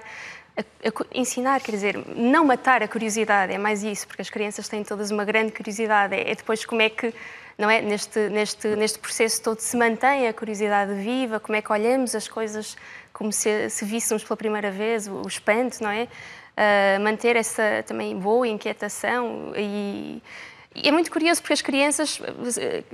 a- a ensinar, quer dizer, não matar a curiosidade, é mais isso, porque as crianças têm todas uma grande curiosidade, é, é depois como é que, não é, neste, neste, neste processo todo se mantém a curiosidade viva, como é que olhamos as coisas como se, se víssemos pela primeira vez, o, o espanto, não é? Ah, manter essa também boa inquietação e, e é muito curioso porque as crianças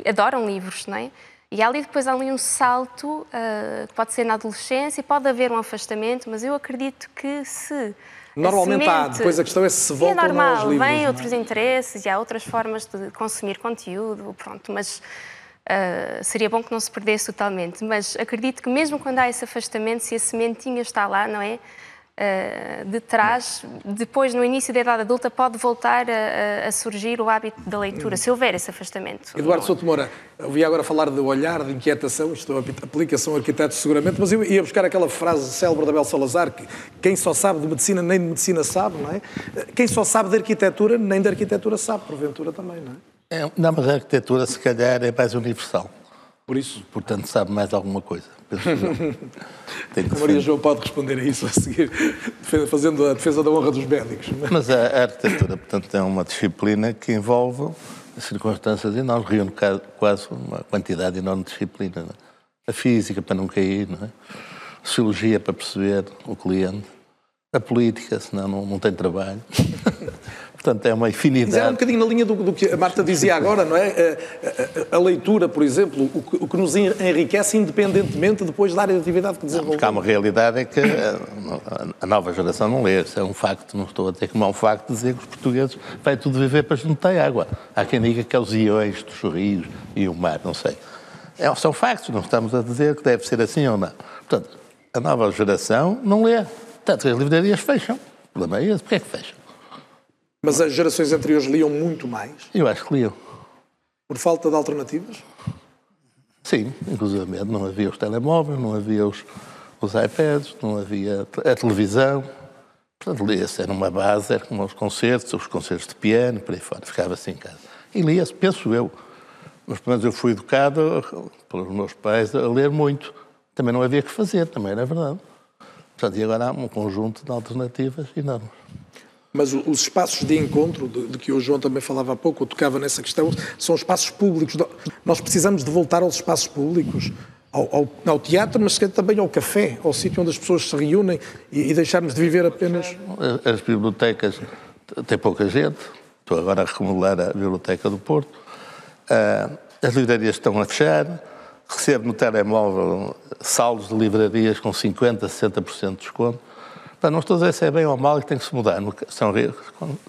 adoram livros, não é? E há ali depois há ali um salto, ah, que pode ser na adolescência, pode haver um afastamento, mas eu acredito que se. Normalmente há, semente- depois a questão é se se Sim, volta é não aos normal, livros. vêm é? outros interesses e há outras formas de consumir conteúdo, pronto, mas ah, seria bom que não se perdesse totalmente. Mas acredito que mesmo quando há esse afastamento, se a sementinha está lá, não é? Ah, de trás, depois no início da idade adulta, pode voltar a, a- surgir o hábito da leitura, se houver esse afastamento. Eduardo Souto Moura, ouvi agora falar de olhar, de inquietação, isto é aplicação arquiteto seguramente, mas eu ia buscar aquela frase célebre da Bel Salazar, que quem só sabe de medicina nem de medicina sabe, não é? Quem só sabe de arquitetura nem de arquitetura sabe, porventura também, não é? É, não, mas a arquitetura, se calhar, é mais universal. Por isso? Portanto, sabe mais alguma coisa. A Maria João pode responder a isso a seguir, fazendo a defesa da honra dos médicos. Mas a, a arquitetura, portanto, é uma disciplina que envolve circunstâncias enormes, reúne quase uma quantidade enorme de disciplina. é? A física, para não cair, não é? a sociologia, para perceber o cliente, a política, senão não, não tem trabalho. Portanto, é uma Mas era um infinidade. bocadinho na linha do, do que a Marta dizia agora, não é? A, a- a leitura, por exemplo, o que, o que nos enriquece independentemente depois da área de atividade que desenvolvemos. Porque há uma realidade é que a, nova geração não lê, isso é um facto, não estou a dizer que não é um facto dizer que os portugueses vai tudo viver para ter água. Há quem diga que é os iões dos rios e o mar, não sei. É, são factos, não estamos a dizer que deve ser assim ou não. Portanto, a nova geração não lê. Tanto que as livrarias fecham. O problema é esse, porquê é que fecham? Mas as gerações anteriores liam muito mais, Eu acho que liam. por falta de alternativas? Sim, inclusive não havia os telemóveis, não havia os, os iPads, não havia a televisão. Portanto, lia-se, era uma base, era como os concertos, os concertos de piano, por aí fora, ficava assim em casa. E lia-se, penso eu. Mas pelo menos eu fui educado pelos meus pais a ler muito. Também não havia que fazer, também era verdade. Portanto, e agora há um conjunto de alternativas enormes. Mas os espaços de encontro, de, de, que o João também falava há pouco, ou tocava nessa questão, são espaços públicos. Nós precisamos de voltar aos espaços públicos, ao, ao, ao teatro, mas também ao café, ao sítio onde as pessoas se reúnem e, e deixarmos de viver apenas. As bibliotecas têm pouca gente. Estou agora a remodelar a Biblioteca do Porto. Uh, as livrarias estão a fechar. Recebo no telemóvel saldos de livrarias com 50%, 60% de desconto. Não estou a dizer se é bem ou mal e tem que se mudar. São,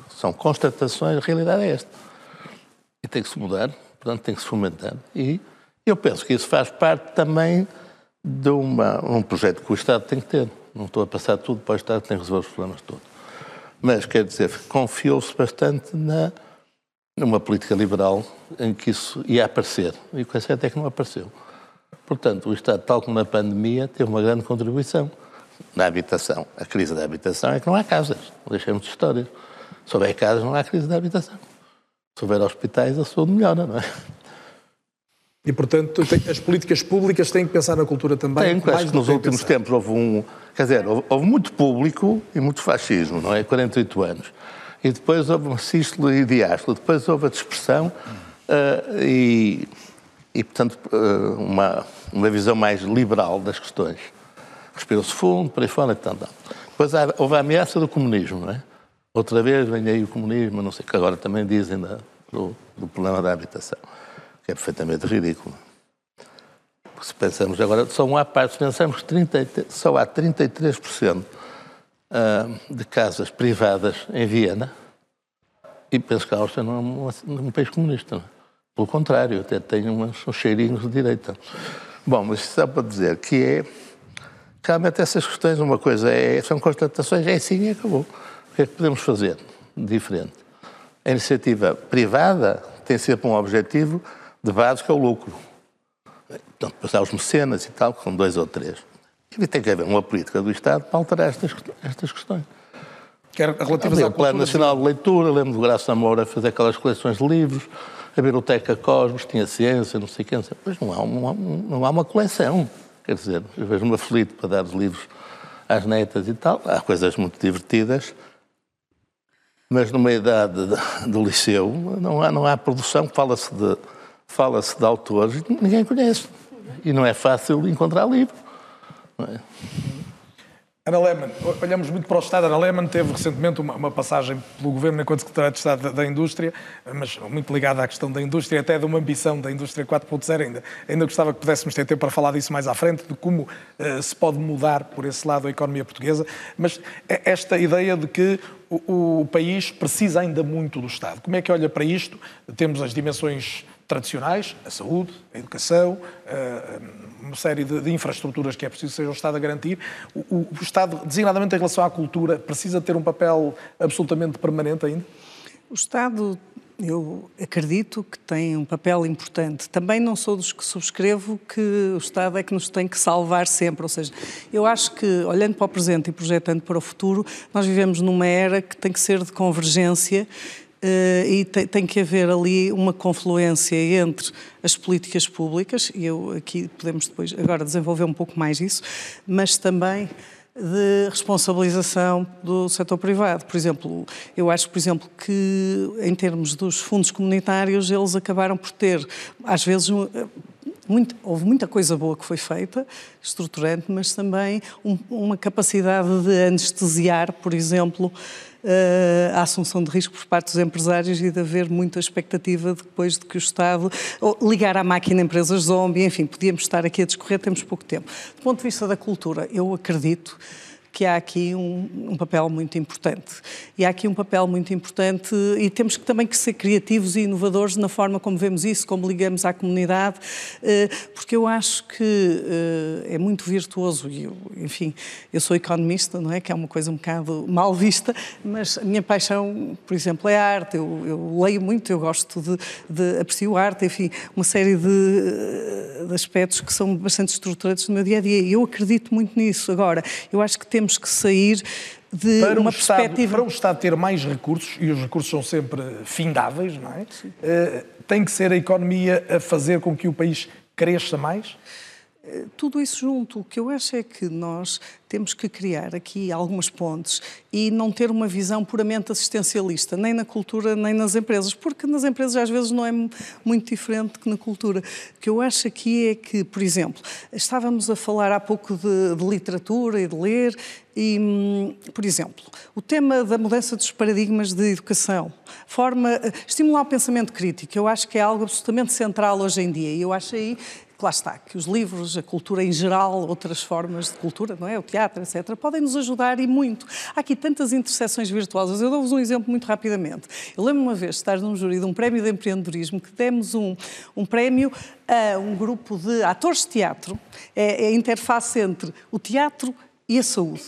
são constatações, a realidade é esta. E tem que se mudar, portanto, tem que se fomentar. E eu penso que isso faz parte também de uma, um projeto que o Estado tem que ter. Não estou a passar tudo para o Estado, tem que resolver os problemas todos. Mas, quer dizer, confiou-se bastante na, numa política liberal em que isso ia aparecer. E o que é certo é que não apareceu. Portanto, o Estado, tal como na pandemia, teve uma grande contribuição na habitação. A crise da habitação é que não há casas. Deixemos de histórias. Se houver casas, não há crise da habitação. Se houver hospitais, a saúde melhora, não é? E, portanto, as políticas públicas têm que pensar na cultura também. Tem, acho que nos últimos pensar. tempos houve um. Quer dizer, houve, houve, muito público e muito fascismo, não é? 48 anos. E depois houve um sístolo e diástolo. Depois houve a dispersão uh, e, e, portanto, uh, uma, uma visão mais liberal das questões respirou-se fundo, para aí fora e tal, tal. Depois houve a ameaça do comunismo, não é? Outra vez vem aí o comunismo, não sei que agora também dizem da, do, do, problema da habitação, que é perfeitamente ridículo. Se pensamos agora, só uma parte, se pensamos que 30, só há 33% ah, de casas privadas em Viena, e penso que a Áustria não é um, um país comunista. Não é? Pelo contrário, até tem uns cheirinhos de direita. Bom, mas só para dizer que é realmente essas questões, uma coisa é, são constatações, é assim e acabou. O que é que podemos fazer diferente? A iniciativa privada tem sempre um objetivo de base que é o lucro. Então, depois há os mecenas e tal, que são dois ou três. E tem que haver uma política do Estado para alterar estas, estas questões. Quer relativas ao Plano Nacional de Leitura, lembro do Graça Moura fazer aquelas coleções de livros, a Biblioteca Cosmos tinha ciência, não sei quem, mas não há uma, não há uma coleção. Quer dizer, eu vejo-me aflito para dar os livros às netas e tal. Há coisas muito divertidas, mas numa idade do liceu não há, não há produção, fala-se de, fala de autores e ninguém conhece. E não é fácil encontrar livro. Não é? Ana Lehmann, olhamos muito para o Estado. Ana Lehmann teve recentemente uma, uma passagem pelo Governo enquanto Secretária de Estado da, da, Indústria, mas muito ligada à questão da indústria, até de uma ambição da indústria 4.0 ainda. Ainda gostava que pudéssemos ter tempo para falar disso mais à frente, de como uh, se pode mudar por esse lado a economia portuguesa, mas esta ideia de que o, o país precisa ainda muito do Estado. Como é que olha para isto? Temos as dimensões tradicionais, a saúde, a educação, eh, uma série de, infraestruturas que é preciso ser o Estado a garantir. O, Estado, designadamente em relação à cultura, precisa ter um papel absolutamente permanente ainda? O Estado eu acredito que tem um papel importante. Também não sou dos que subscrevo que o Estado é que nos tem que salvar sempre. Ou seja, eu acho que, olhando para o presente e projetando para o futuro, nós vivemos numa era que tem que ser de convergência e tem, tem, que haver ali uma confluência entre as políticas públicas, e eu aqui podemos depois agora desenvolver um pouco mais isso, mas também de responsabilização do setor privado. Por exemplo, eu acho, por exemplo, que em termos dos fundos comunitários, eles acabaram por ter, às vezes, muito, houve muita coisa boa que foi feita, estruturante, mas também um, uma capacidade de anestesiar, por exemplo, a assunção de risco por parte dos empresários e de haver muita expectativa de, depois de que o Estado ligar à máquina empresas zombie, enfim, podíamos estar aqui a discorrer, temos pouco tempo. Do ponto de vista da cultura, eu acredito que há aqui um, um, papel muito importante. E há aqui um papel muito importante e temos que, também que ser criativos e inovadores na forma como vemos isso, como ligamos à comunidade, eh, porque eu acho que eh, é muito virtuoso e, enfim, eu sou economista, não é? Que é uma coisa um bocado mal vista, mas a minha paixão, por exemplo, é a arte. Eu, eu leio muito, eu gosto de, de aprecio arte, enfim, uma série de, de aspectos que são bastante estruturantes no meu dia a dia. E eu acredito muito nisso. Agora, eu acho que temos que sair de para uma Estado, perspectiva. Para o Estado ter mais recursos, e os recursos são sempre findáveis, não é? Uh, tem que ser a economia a fazer com que o país cresça mais? Tudo isso junto. O que eu acho é que nós temos que criar aqui algumas pontes e não ter uma visão puramente assistencialista, nem na cultura, nem nas empresas, porque nas empresas às vezes não é muito diferente que na cultura. O que eu acho aqui é que, por exemplo, estávamos a falar há pouco de, de literatura e de ler, e, hum, por exemplo, o tema da mudança dos paradigmas de educação, forma, estimular o pensamento crítico, eu acho que é algo absolutamente central hoje em dia, e eu acho aí lá está, que os livros, a cultura em geral, outras formas de cultura, não é? O teatro, etc., podem nos ajudar e muito. Há aqui tantas interseções virtuosas. Eu dou-vos um exemplo muito rapidamente. Eu lembro uma vez de estar num júri de um prémio de empreendedorismo que demos um, um prémio a um grupo de atores de teatro, é, é a interface entre o teatro e a saúde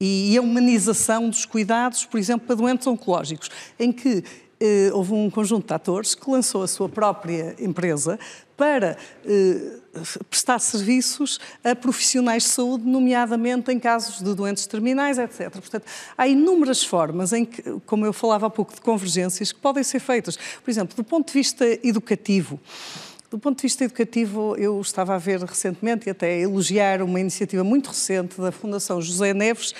e a humanização dos cuidados, por exemplo, para doentes oncológicos, em que eh, houve um conjunto de atores que lançou a sua própria empresa para eh, prestar serviços a profissionais de saúde, nomeadamente em casos de doentes terminais, etc. Portanto, há inúmeras formas em que, como eu falava há pouco, de convergências que podem ser feitas. Por exemplo, do ponto de vista educativo, do ponto de vista educativo, eu estava a ver recentemente e até a elogiar uma iniciativa muito recente da Fundação José Neves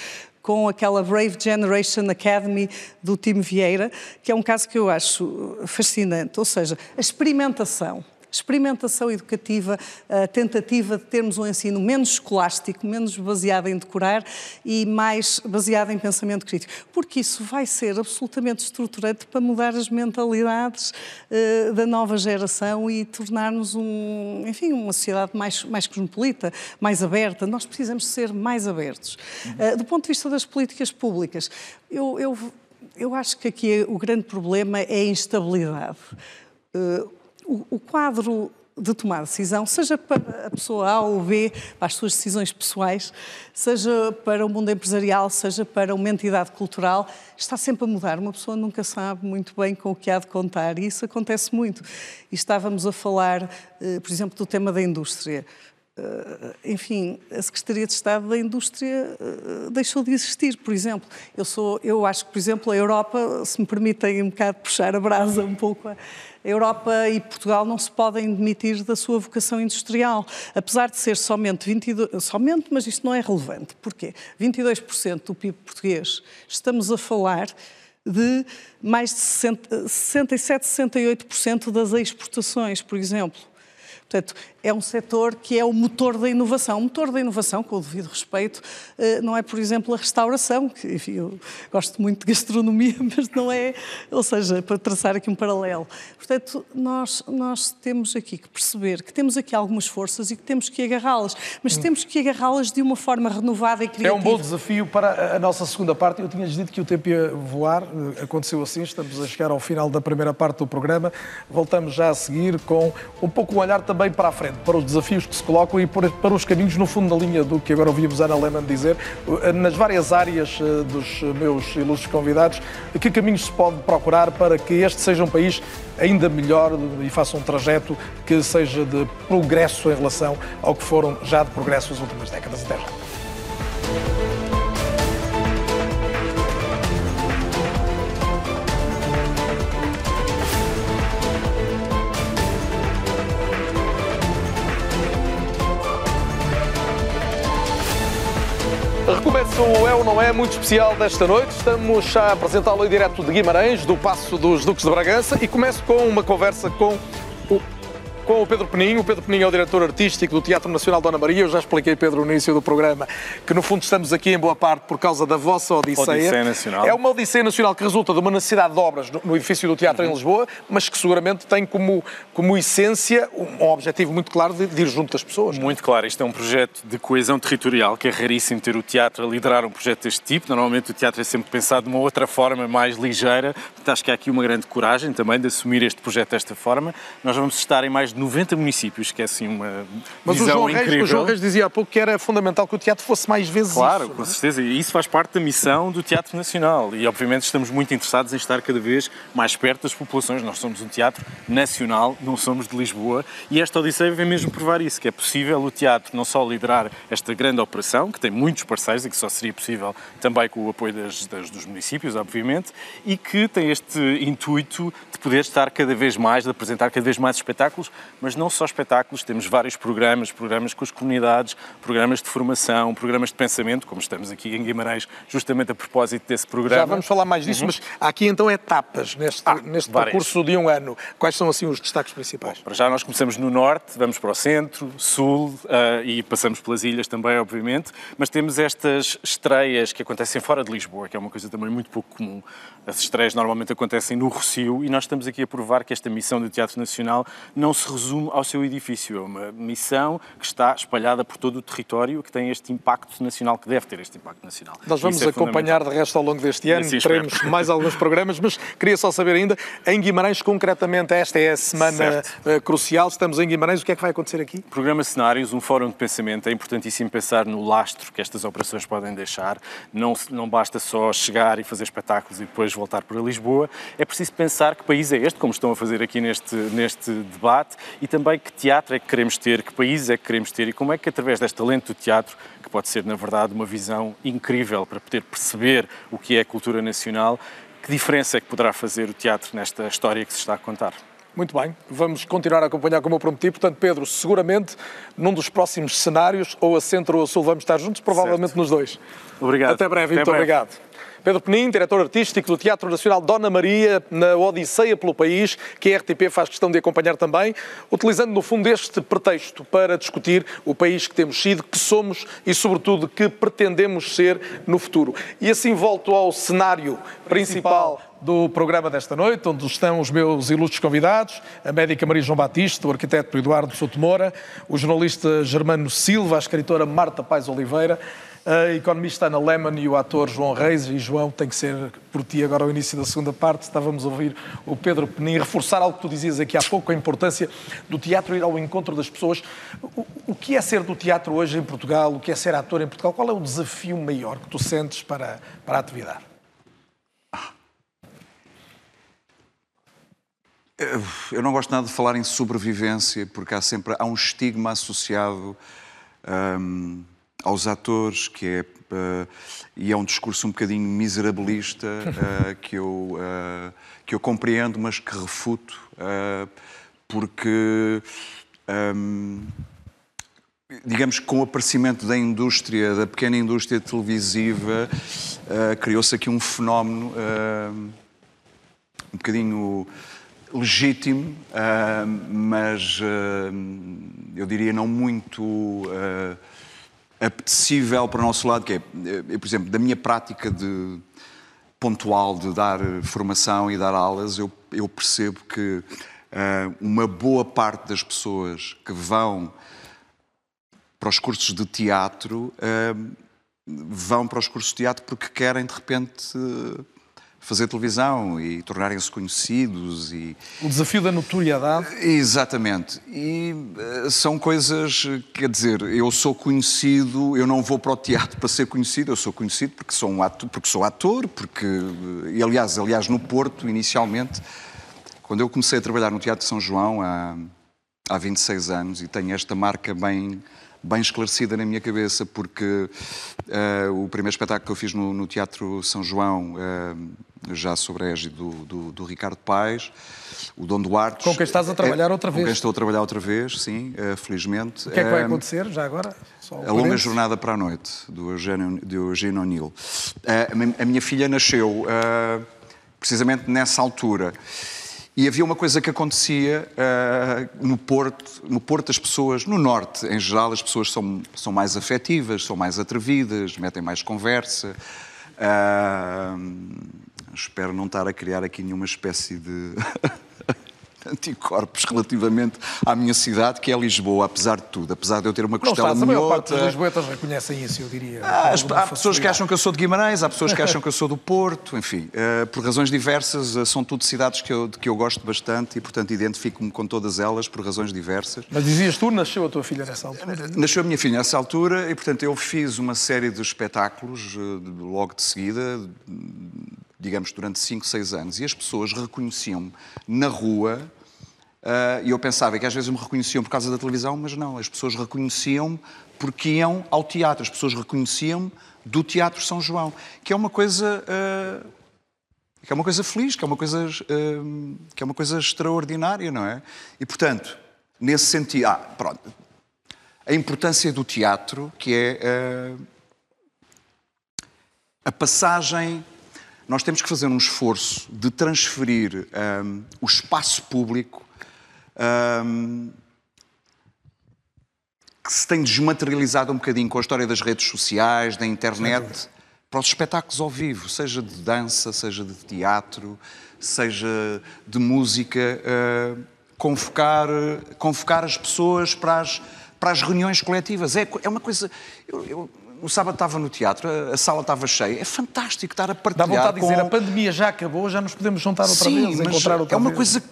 com aquela Brave Generation Academy do Tim Vieira, que é um caso que eu acho fascinante, ou seja, a experimentação experimentação educativa, a tentativa de termos um ensino menos escolástico, menos baseado em decorar e mais baseado em pensamento crítico. Porque isso vai ser absolutamente estruturante para mudar as mentalidades uh, da nova geração e tornar-nos um, enfim, uma sociedade mais, mais cosmopolita, mais aberta. Nós precisamos ser mais abertos. Uh, do ponto de vista das políticas públicas, eu, eu, eu acho que aqui o grande problema é a instabilidade. Uh, o, o quadro de tomar decisão, seja para a pessoa A ou B, para as suas decisões pessoais, seja para o mundo empresarial, seja para uma entidade cultural, está sempre a mudar. Uma pessoa nunca sabe muito bem com o que há de contar e isso acontece muito. E estávamos a falar, eh, por exemplo, do tema da indústria. Uh, enfim, a Secretaria de Estado da Indústria uh, deixou de existir, por exemplo. Eu, sou, eu acho que, por exemplo, a Europa, se me permitem um bocado puxar a brasa um pouco, a Europa e Portugal não se podem demitir da sua vocação industrial, apesar de ser somente 22, somente, mas isto não é relevante. Porquê? 22% do PIB português. Estamos a falar de mais de 60, 67, 68% das exportações, por exemplo. Portanto, é um setor que é o motor da inovação. O motor da inovação, com o devido respeito, eh, não é, por exemplo, a restauração, que enfim, eu gosto muito de gastronomia, mas não é, ou seja, para traçar aqui um paralelo. Portanto, nós, nós temos aqui que perceber que temos aqui algumas forças e que temos que agarrá-las, mas hum. temos que agarrá-las de uma forma renovada e criativa. É um bom desafio para a nossa segunda parte. Eu tinha dito que o tempo ia voar, eh, aconteceu assim, estamos a chegar ao final da primeira parte do programa. Voltamos já a seguir com um pouco o olhar também para a frente para os desafios que se colocam e para os caminhos, no fundo, da linha do que agora ouvimos Ana Lehmann dizer, eh, nas várias áreas eh, dos meus ilustres convidados, que caminhos se pode procurar para que este seja um país ainda melhor e faça um trajeto que seja de progresso em relação ao que foram já de progresso as últimas décadas. Até já. Recomeça o É ou Não É muito especial desta noite. Estamos a apresentá-lo em direto de Guimarães, do Passo dos Duques de Bragança, e começo com uma conversa com o com o Pedro Peninho. O Pedro Peninho é o diretor artístico do Teatro Nacional Dona Maria. Eu já expliquei, Pedro, no início do programa, que no fundo estamos aqui em boa parte por causa da vossa Odisseia. Odisseia Nacional. É uma Odisseia Nacional que resulta de uma necessidade de obras no, edifício do Teatro Uhum. em Lisboa, mas que seguramente tem como, como essência um, um objetivo muito claro de, de ir junto das pessoas. Muito claro, isto é um projeto de coesão territorial, que é raríssimo ter o teatro a liderar um projeto deste tipo. Normalmente o teatro é sempre pensado de uma outra forma, mais ligeira. Portanto, acho que há aqui uma grande coragem também de assumir este projeto desta forma. Nós vamos estar em mais de 90 municípios, que é assim uma Mas o visão João, Reis, incrível. o João Reis dizia há pouco que era fundamental que o teatro fosse mais vezes Claro, isso. com certeza. E isso faz parte da missão do Teatro Nacional. E, obviamente, estamos muito interessados em estar cada vez mais perto das populações. Nós somos um teatro nacional, não somos de Lisboa. E esta Odisseia vem mesmo provar isso, que é possível o teatro não só liderar esta grande operação, que tem muitos parceiros e que só seria possível também com o apoio das, das- dos municípios, obviamente, e que tem este intuito de poder estar cada vez mais, de apresentar cada vez mais espetáculos, mas não só espetáculos, temos vários programas, programas com as comunidades, programas de formação, programas de pensamento, como estamos aqui em Guimarães, justamente a propósito desse programa. Já vamos falar mais disso, Uhum. mas há aqui então etapas neste, neste várias. percurso de um ano. Quais são assim os destaques principais? Para já nós começamos no norte, vamos para o centro, sul ah, e passamos pelas ilhas também, obviamente, mas temos estas estreias que acontecem fora de Lisboa, que é uma coisa também muito pouco comum. As estreias normalmente acontecem no Rocio e nós estamos aqui a provar que esta missão do Teatro Nacional não se resume ao seu edifício. É uma missão que está espalhada por todo o território, que tem este impacto nacional, que deve ter este impacto nacional. Nós vamos é acompanhar de resto ao longo deste ano, Assim teremos mais alguns programas, mas queria só saber ainda, em Guimarães, concretamente, esta é a semana Certo. eh, crucial, estamos em Guimarães, o que é que vai acontecer aqui? Programa Cenários, um fórum de pensamento. É importantíssimo pensar no lastro que estas operações podem deixar. Não, não basta só chegar e fazer espetáculos e depois voltar para Lisboa. É preciso pensar que país é este, como estão a fazer aqui neste, neste debate, e também que teatro é que queremos ter, que país é que queremos ter e como é que, através deste talento do teatro, que pode ser, na verdade, uma visão incrível para poder perceber o que é a cultura nacional, que diferença é que poderá fazer o teatro nesta história que se está a contar? Muito bem, vamos continuar a acompanhar como eu prometi. Portanto, Pedro, seguramente num dos próximos cenários, ou a centro ou a sul, vamos estar juntos, provavelmente nos dois. Obrigado. Até breve, Até muito breve. obrigado. Pedro Penin, diretor artístico do Teatro Nacional Dona Maria, na Odisseia pelo País, que a RTP faz questão de acompanhar também, utilizando no fundo este pretexto para discutir o país que temos sido, que somos e, sobretudo, que pretendemos ser no futuro. E assim volto ao cenário principal do programa desta noite, onde estão os meus ilustres convidados, a médica Maria João Batista, o arquiteto Eduardo Souto Moura, o jornalista Germano Silva, a escritora Marta Pais Oliveira, a economista Ana Lehmann e o ator João Reis. E João, tem que ser por ti agora ao início da segunda parte. Estávamos a ouvir o Pedro Penin reforçar algo que tu dizias aqui há pouco, a importância do teatro ir ao encontro das pessoas. O, o que é ser do teatro hoje em Portugal? O que é ser ator em Portugal? Qual é o desafio maior que tu sentes para, para a atividade? Eu não gosto nada de falar em sobrevivência, porque há sempre há um estigma associado hum, aos atores, que é eh, e é um discurso um bocadinho miserabilista eh, que eu eh, que eu compreendo, mas que refuto, porque hum, digamos que com o aparecimento da indústria, da pequena indústria televisiva, criou-se aqui um fenómeno um bocadinho legítimo, mas eu diria não muito apetecível para o nosso lado, que é, eh, por exemplo, da minha prática de pontual de dar formação e dar aulas, eu, eu percebo que ah, uma boa parte das pessoas que vão para os cursos de teatro ah, vão para os cursos de teatro porque querem de repente fazer televisão e tornarem-se conhecidos e O desafio da notoriedade. Exatamente. E eh, são coisas, quer dizer, eu sou conhecido, eu não vou para o teatro para ser conhecido, eu sou conhecido porque sou um ator, porque sou ator, porque e aliás, aliás no Porto inicialmente, quando eu comecei a trabalhar no Teatro de São João há há 26 anos e tenho esta marca bem bem esclarecida na minha cabeça porque eh, o primeiro espetáculo que eu fiz no, no Teatro São João eh, já sobre a égide do, do, do Ricardo Paes o Dom Duarte Com quem estás a trabalhar outra com vez. quem estou a trabalhar outra vez, sim, eh, felizmente. O que é que vai Eh, acontecer já agora? Só a longa jornada para a noite, do Eugênio, do Eugênio O'Neill. Eh, a mi- a minha filha nasceu precisamente nessa altura. E havia uma coisa que acontecia uh, no Porto, no Porto as pessoas, no Norte em geral, as pessoas são, são mais afetivas, são mais atrevidas, metem mais conversa. Uh, espero não estar a criar aqui nenhuma espécie de anticorpos relativamente à minha cidade, que é Lisboa, apesar de tudo. Apesar de eu ter uma costela não está, a maior parte dos minhota. lisboetas reconhecem isso, eu diria. Ah, as- há pessoas que acham que eu sou de Guimarães, há pessoas que acham que eu sou do Porto, enfim, eh, por razões diversas, eh, são tudo cidades que eu, de que eu gosto bastante e, portanto, identifico-me com todas elas por razões diversas. Mas dizias tu, nasceu a tua filha nessa altura? Nasceu a minha filha nessa altura e, portanto, eu fiz uma série de espetáculos eh, de- logo de seguida, digamos, durante 5, 6 anos, e as pessoas reconheciam-me na rua. eh, e eu pensava que às vezes me reconheciam por causa da televisão, mas não, as pessoas reconheciam-me porque iam ao teatro, as pessoas reconheciam-me do Teatro São João, que é uma coisa eh, que é uma coisa feliz, que é uma coisa eh, que é uma coisa extraordinária, não é? E portanto, nesse sentido, ah, pronto, a importância do teatro, que é a passagem. Nós temos que fazer um esforço de transferir ehm, o espaço público ehm, que se tem desmaterializado um bocadinho com a história das redes sociais, da internet, para os espetáculos ao vivo, seja de dança, seja de teatro, seja de música, eh, convocar, convocar as pessoas para as, para as reuniões coletivas. É, é uma coisa. Eu, eu, no sábado estava no teatro, a, a sala estava cheia. É fantástico estar a Dá partilhar. vontade de dizer, com- a pandemia já acabou, já nos podemos juntar outra Sim, vez, encontrar outra é uma vez. coisa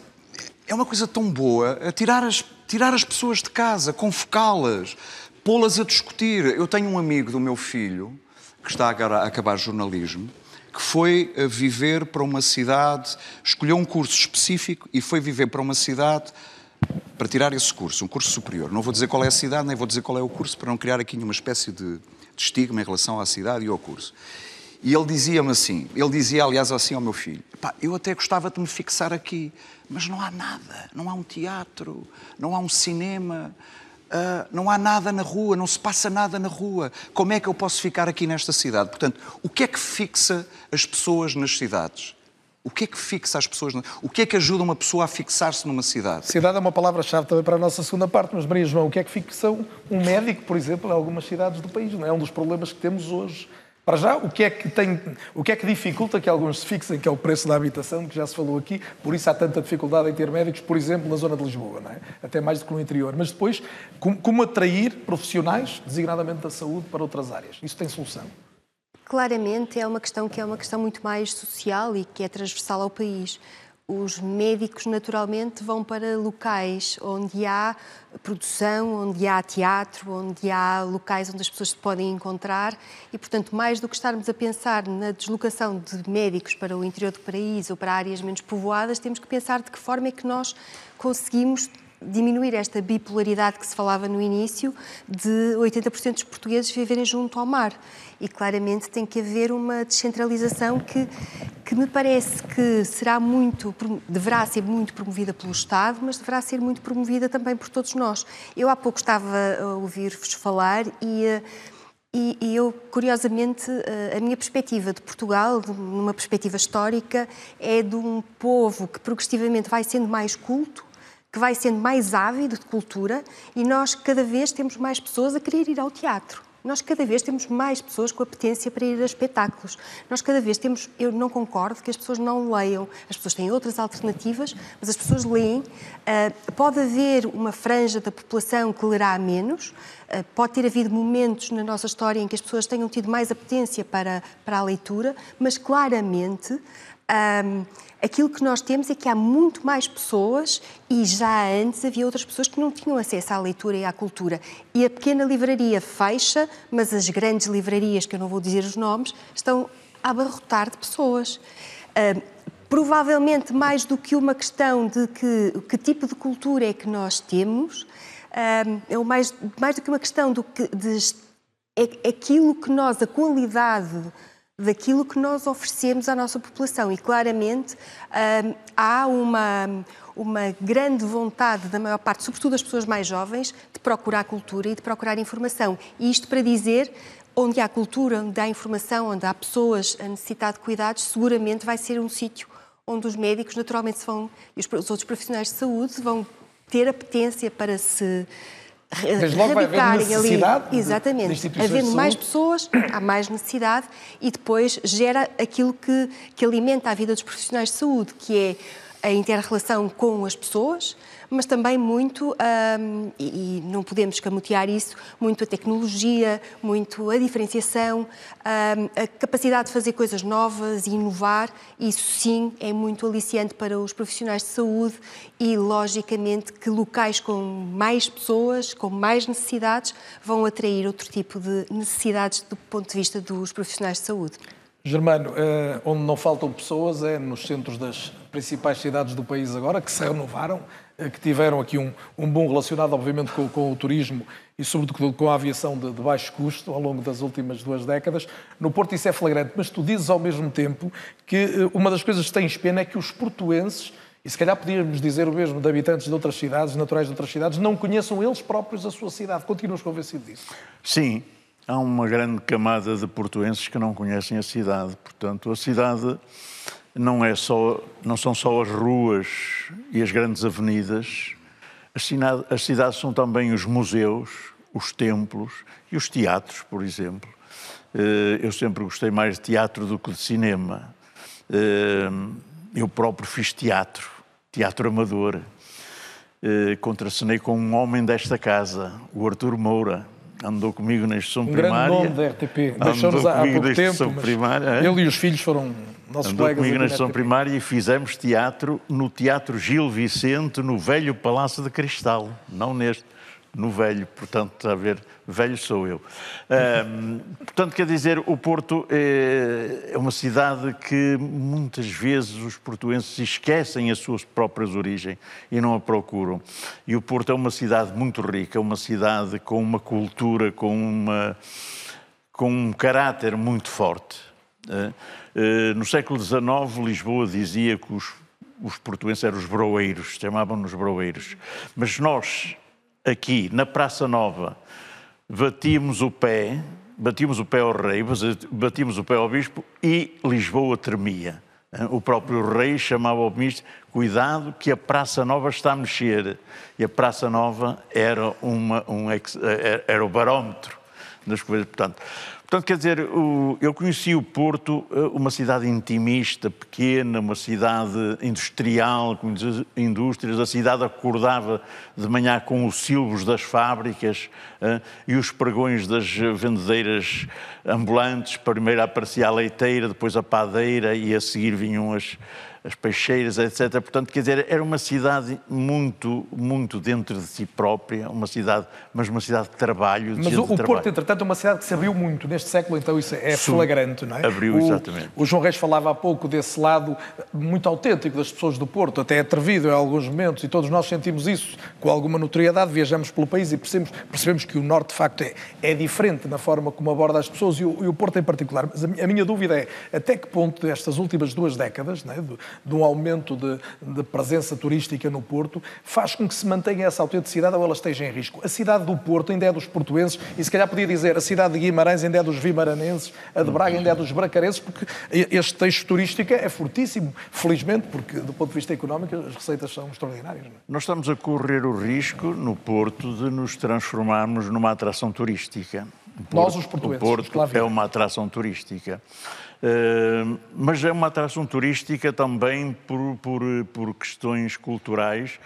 é uma coisa tão boa tirar as tirar as pessoas de casa, convocá-las, pô-las a discutir. Eu tenho um amigo do meu filho que está agora a acabar jornalismo que foi a viver para uma cidade, escolheu um curso específico e foi viver para uma cidade para tirar esse curso, um curso superior. Não vou dizer qual é a cidade, nem vou dizer qual é o curso, para não criar aqui nenhuma espécie de, de estigma em relação à cidade e ao curso. E ele dizia-me assim, ele dizia, aliás, assim ao meu filho, "Pá, eu até gostava de me fixar aqui, mas não há nada, não há um teatro, não há um cinema, ah, não há nada na rua, não se passa nada na rua. Como é que eu posso ficar aqui nesta cidade? Portanto, o que é que fixa as pessoas nas cidades? O que é que fixa as pessoas? O que é que ajuda uma pessoa a fixar-se numa cidade? Cidade é uma palavra-chave também para a nossa segunda parte, mas Maria João, o que é que fixa um médico, por exemplo, em algumas cidades do país? Não é um dos problemas que temos hoje. Para já, o que é que tem, o que é que dificulta que alguns se fixem, que é o preço da habitação, que já se falou aqui, por isso há tanta dificuldade em ter médicos, por exemplo, na zona de Lisboa, é? até mais do que no interior. Mas depois, como, como atrair profissionais, designadamente da saúde, para outras áreas? Isso tem solução? Claramente é uma questão que é uma questão muito mais social e que é transversal ao país. Os médicos, naturalmente, vão para locais onde há produção, onde há teatro, onde há locais onde as pessoas se podem encontrar e, portanto, mais do que estarmos a pensar na deslocação de médicos para o interior do país ou para áreas menos povoadas, temos que pensar de que forma é que nós conseguimos diminuir esta bipolaridade que se falava no início de 80% dos portugueses viverem junto ao mar. E claramente tem que haver uma descentralização que, que me parece que será muito, deverá ser muito promovida pelo Estado, mas deverá ser muito promovida também por todos nós. Eu há pouco estava a ouvir-vos falar e eh, e, e eu, curiosamente, eh, a minha perspectiva de Portugal, numa perspectiva histórica, é de um povo que progressivamente vai sendo mais culto, que vai sendo mais ávido de cultura e nós cada vez temos mais pessoas a querer ir ao teatro. Nós cada vez temos mais pessoas com apetência para ir a espetáculos. Nós cada vez temos, eu não concordo que as pessoas não leiam. As pessoas têm outras alternativas, mas as pessoas leem. Ah, pode haver uma franja da população que lerá menos. Ah, pode ter havido momentos na nossa história em que as pessoas tenham tido mais apetência para, para a leitura, mas claramente Ahm, aquilo que nós temos é que há muito mais pessoas e já antes havia outras pessoas que não tinham acesso à leitura e à cultura. E a pequena livraria fecha, mas as grandes livrarias, que eu não vou dizer os nomes, estão a abarrotar de pessoas. Provavelmente mais do que uma questão de que, que tipo de cultura é que nós temos, ahm, é mais, mais do que uma questão do que, de é aquilo que nós, a qualidade daquilo que nós oferecemos à nossa população. E claramente hum, há uma, uma grande vontade da maior parte, sobretudo das pessoas mais jovens, de procurar cultura e de procurar informação. E isto para dizer. Onde há cultura, onde há informação, onde há pessoas a necessitar de cuidados, seguramente vai ser um sítio onde os médicos naturalmente vão, e os, os outros profissionais de saúde vão ter apetência para se Desde logo vai haver necessidade ali. Exatamente. De, de Havendo mais pessoas, há mais necessidade e depois gera aquilo que, que alimenta a vida dos profissionais de saúde, que é a inter-relação com as pessoas, mas também muito, um, e, e, não podemos escamotear isso, muito a tecnologia, muito a diferenciação, um, a capacidade de fazer coisas novas e inovar. Isso sim é muito aliciante para os profissionais de saúde e, logicamente, que locais com mais pessoas, com mais necessidades, vão atrair outro tipo de necessidades do ponto de vista dos profissionais de saúde. Germano, eh, onde não faltam pessoas é nos centros das principais cidades do país agora, que se renovaram, que tiveram aqui um, um bom relacionado, obviamente, com, com, o turismo e, sobretudo, com a aviação de, de, baixo custo ao longo das últimas duas décadas. No Porto isso é flagrante, mas tu dizes ao mesmo tempo que eh, uma das coisas que tens pena é que os portuenses, e se calhar podíamos dizer o mesmo de habitantes de outras cidades, naturais de outras cidades, não conheçam eles próprios a sua cidade. Continuas convencido disso? Sim, há uma grande camada de portuenses que não conhecem a cidade. Portanto, a cidade não, é só, não são só as ruas e as grandes avenidas. As, cidade, as cidades são também os museus, os templos e os teatros, por exemplo. Eh, eu sempre gostei mais de teatro do que de cinema. Eh, eu próprio fiz teatro, teatro amador. Eh, contracenei com um homem desta casa, o Artur Moura, andou comigo na instrução um primária. Um grande nome da RTP. Deixou-nos há pouco tempo, primária, é? ele e os filhos foram nossos andou comigo na instrução primária e fizemos teatro no Teatro Gil Vicente, no velho Palácio de Cristal, não neste no velho, portanto, está a ver, velho sou eu. Um, portanto, quer dizer, o Porto é, é, uma cidade que muitas vezes os portuenses esquecem as suas próprias origens e não a procuram. E o Porto é uma cidade muito rica, uma cidade com uma cultura, com, uma, com um caráter muito forte. Uh, no século XIX, Lisboa dizia que os, os portuenses eram os broeiros, chamavam-nos broeiros. Mas nós, aqui na Praça Nova, batíamos o pé, batíamos o pé ao rei, batíamos o pé ao bispo e Lisboa tremia. O próprio rei chamava ao ministro, cuidado que a Praça Nova está a mexer. E a Praça Nova era, uma, um, era o barómetro das coisas. Portanto, Portanto, quer dizer, eu conheci o Porto, eh, uma cidade intimista, pequena, uma cidade industrial, com indústrias. A cidade acordava de manhã com os silvos das fábricas eh, e os pregões das vendedeiras ambulantes. Primeiro aparecia a leiteira, depois a padeira e a seguir vinham as, as peixeiras, etc. Portanto, quer dizer, era uma cidade muito, muito dentro de si própria, uma cidade, mas uma cidade de trabalho. De mas o, o trabalho. Porto, entretanto, é uma cidade que se abriu muito neste século, então isso é Sim, flagrante, não é? Abriu, o, exatamente. O João Reis falava há pouco desse lado muito autêntico das pessoas do Porto, até atrevido em alguns momentos, e todos nós sentimos isso com alguma notoriedade, viajamos pelo país e percebemos, percebemos que o Norte, de facto, é, é diferente na forma como aborda as pessoas e o, e o Porto em particular. Mas a, a, minha dúvida é até que ponto destas últimas duas décadas, não é? do, de um aumento de, de, presença turística no Porto, faz com que se mantenha essa autenticidade ou ela esteja em risco. A cidade do Porto ainda é dos portuenses e se calhar podia dizer a cidade de Guimarães ainda é dos vimaranenses, a de Braga ainda é dos bracarenses, porque este texto turístico é fortíssimo, felizmente, porque do ponto de vista económico as receitas são extraordinárias. É? Nós estamos a correr o risco no Porto de nos transformarmos numa atração turística. Porto, Nós, os portugueses. O Porto é uma atração turística. Uh, mas é uma atração turística também por, por, por questões culturais,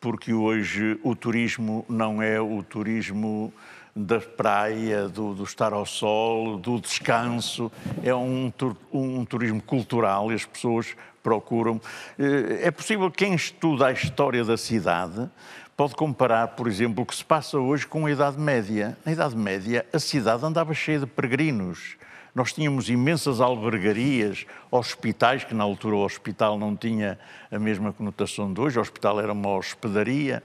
porque hoje o turismo não é o turismo da praia, do, do, estar ao sol, do descanso, é um, um turismo cultural e as pessoas procuram. Eh, é possível quem estuda a história da cidade pode comparar, por exemplo, o que se passa hoje com a Idade Média. Na Idade Média, a cidade andava cheia de peregrinos. Nós tínhamos imensas albergarias, hospitais, que na altura o hospital não tinha a mesma conotação de hoje, o hospital era uma hospedaria,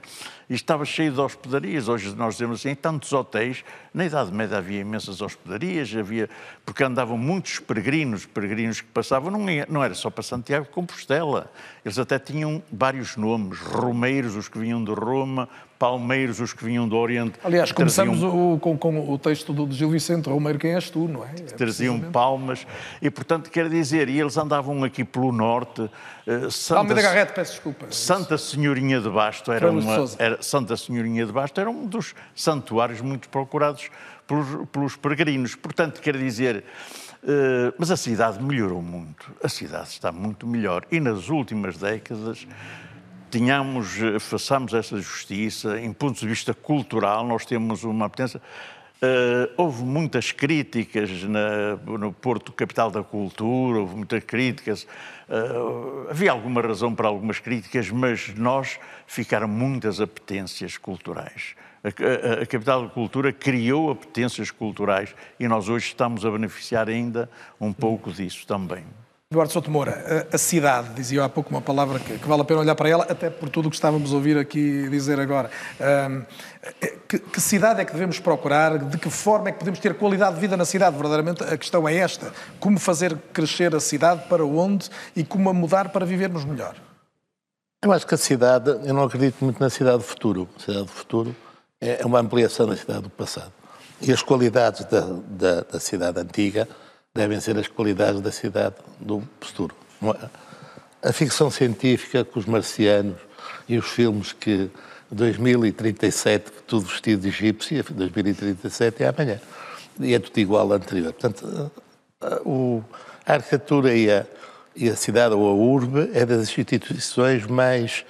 e estava cheio de hospedarias. Hoje nós dizemos assim, em tantos hotéis, na Idade Média havia imensas hospedarias, havia, porque andavam muitos peregrinos, peregrinos que passavam, não, não era só para Santiago de Compostela, eles até tinham vários nomes, romeiros, os que vinham de Roma, palmeiros, os que vinham do Oriente. Aliás, começamos o, com, com, o texto do Gil Vicente, Romeiro, quem és tu, não é? é traziam palmas, e portanto, quer dizer, e eles andavam aqui pelo norte. eh, Santa, Almeida Garrete, peço desculpa. Santa Senhorinha de Basto era uma, era, Santa Senhorinha de Basto era um dos santuários muito procurados pelos, pelos peregrinos. Portanto, quer dizer, eh, mas a cidade melhorou muito. A cidade está muito melhor. E nas últimas décadas tínhamos, eh, façamos essa justiça, em ponto de vista cultural, nós temos uma potência. Eh, houve muitas críticas na- no Porto Capital da Cultura, houve muitas críticas. eh, havia alguma razão para algumas críticas, mas nós ficaram muitas apetências culturais. A, a- a Capital da Cultura criou apetências culturais e nós hoje estamos a beneficiar ainda um pouco disso também. Eduardo Souto Moura, a, a cidade, dizia há pouco uma palavra que, que vale a pena olhar para ela, até por tudo o que estávamos a ouvir aqui dizer agora. Ahm, que, que cidade é que devemos procurar? De que forma é que podemos ter qualidade de vida na cidade? Verdadeiramente a questão é esta. Como fazer crescer a cidade para onde e como a mudar para vivermos melhor? Eu acho que a cidade, eu não acredito muito na cidade do futuro. A cidade do futuro é é uma ampliação da cidade do passado. E as qualidades da, da, da cidade antiga devem ser as qualidades da cidade do futuro. A ficção científica com os marcianos e os filmes que 2037, tudo vestido de egípcio, 2037 é amanhã. E é tudo igual ao anterior. Portanto, a arquitetura e a, e a cidade ou a urbe é das instituições mais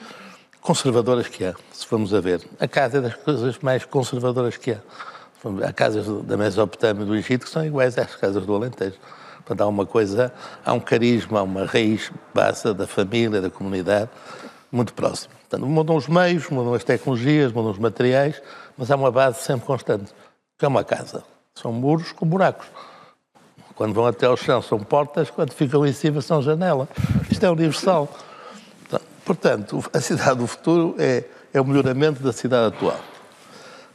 conservadoras que há, se formos a ver. A casa é das coisas mais conservadoras que há. Há casas da Mesopotâmia e do Egito que são iguais às casas do Alentejo. Portanto, há uma coisa, há um carisma, há uma raiz base da família, da comunidade, muito próximo. Portanto, mudam os meios, mudam as tecnologias, mudam os materiais, mas há uma base sempre constante, que é uma casa. São muros com buracos. Quando vão até ao chão são portas, quando ficam em cima são janela. Isto é universal. Portanto, a cidade do futuro é, é o melhoramento da cidade atual.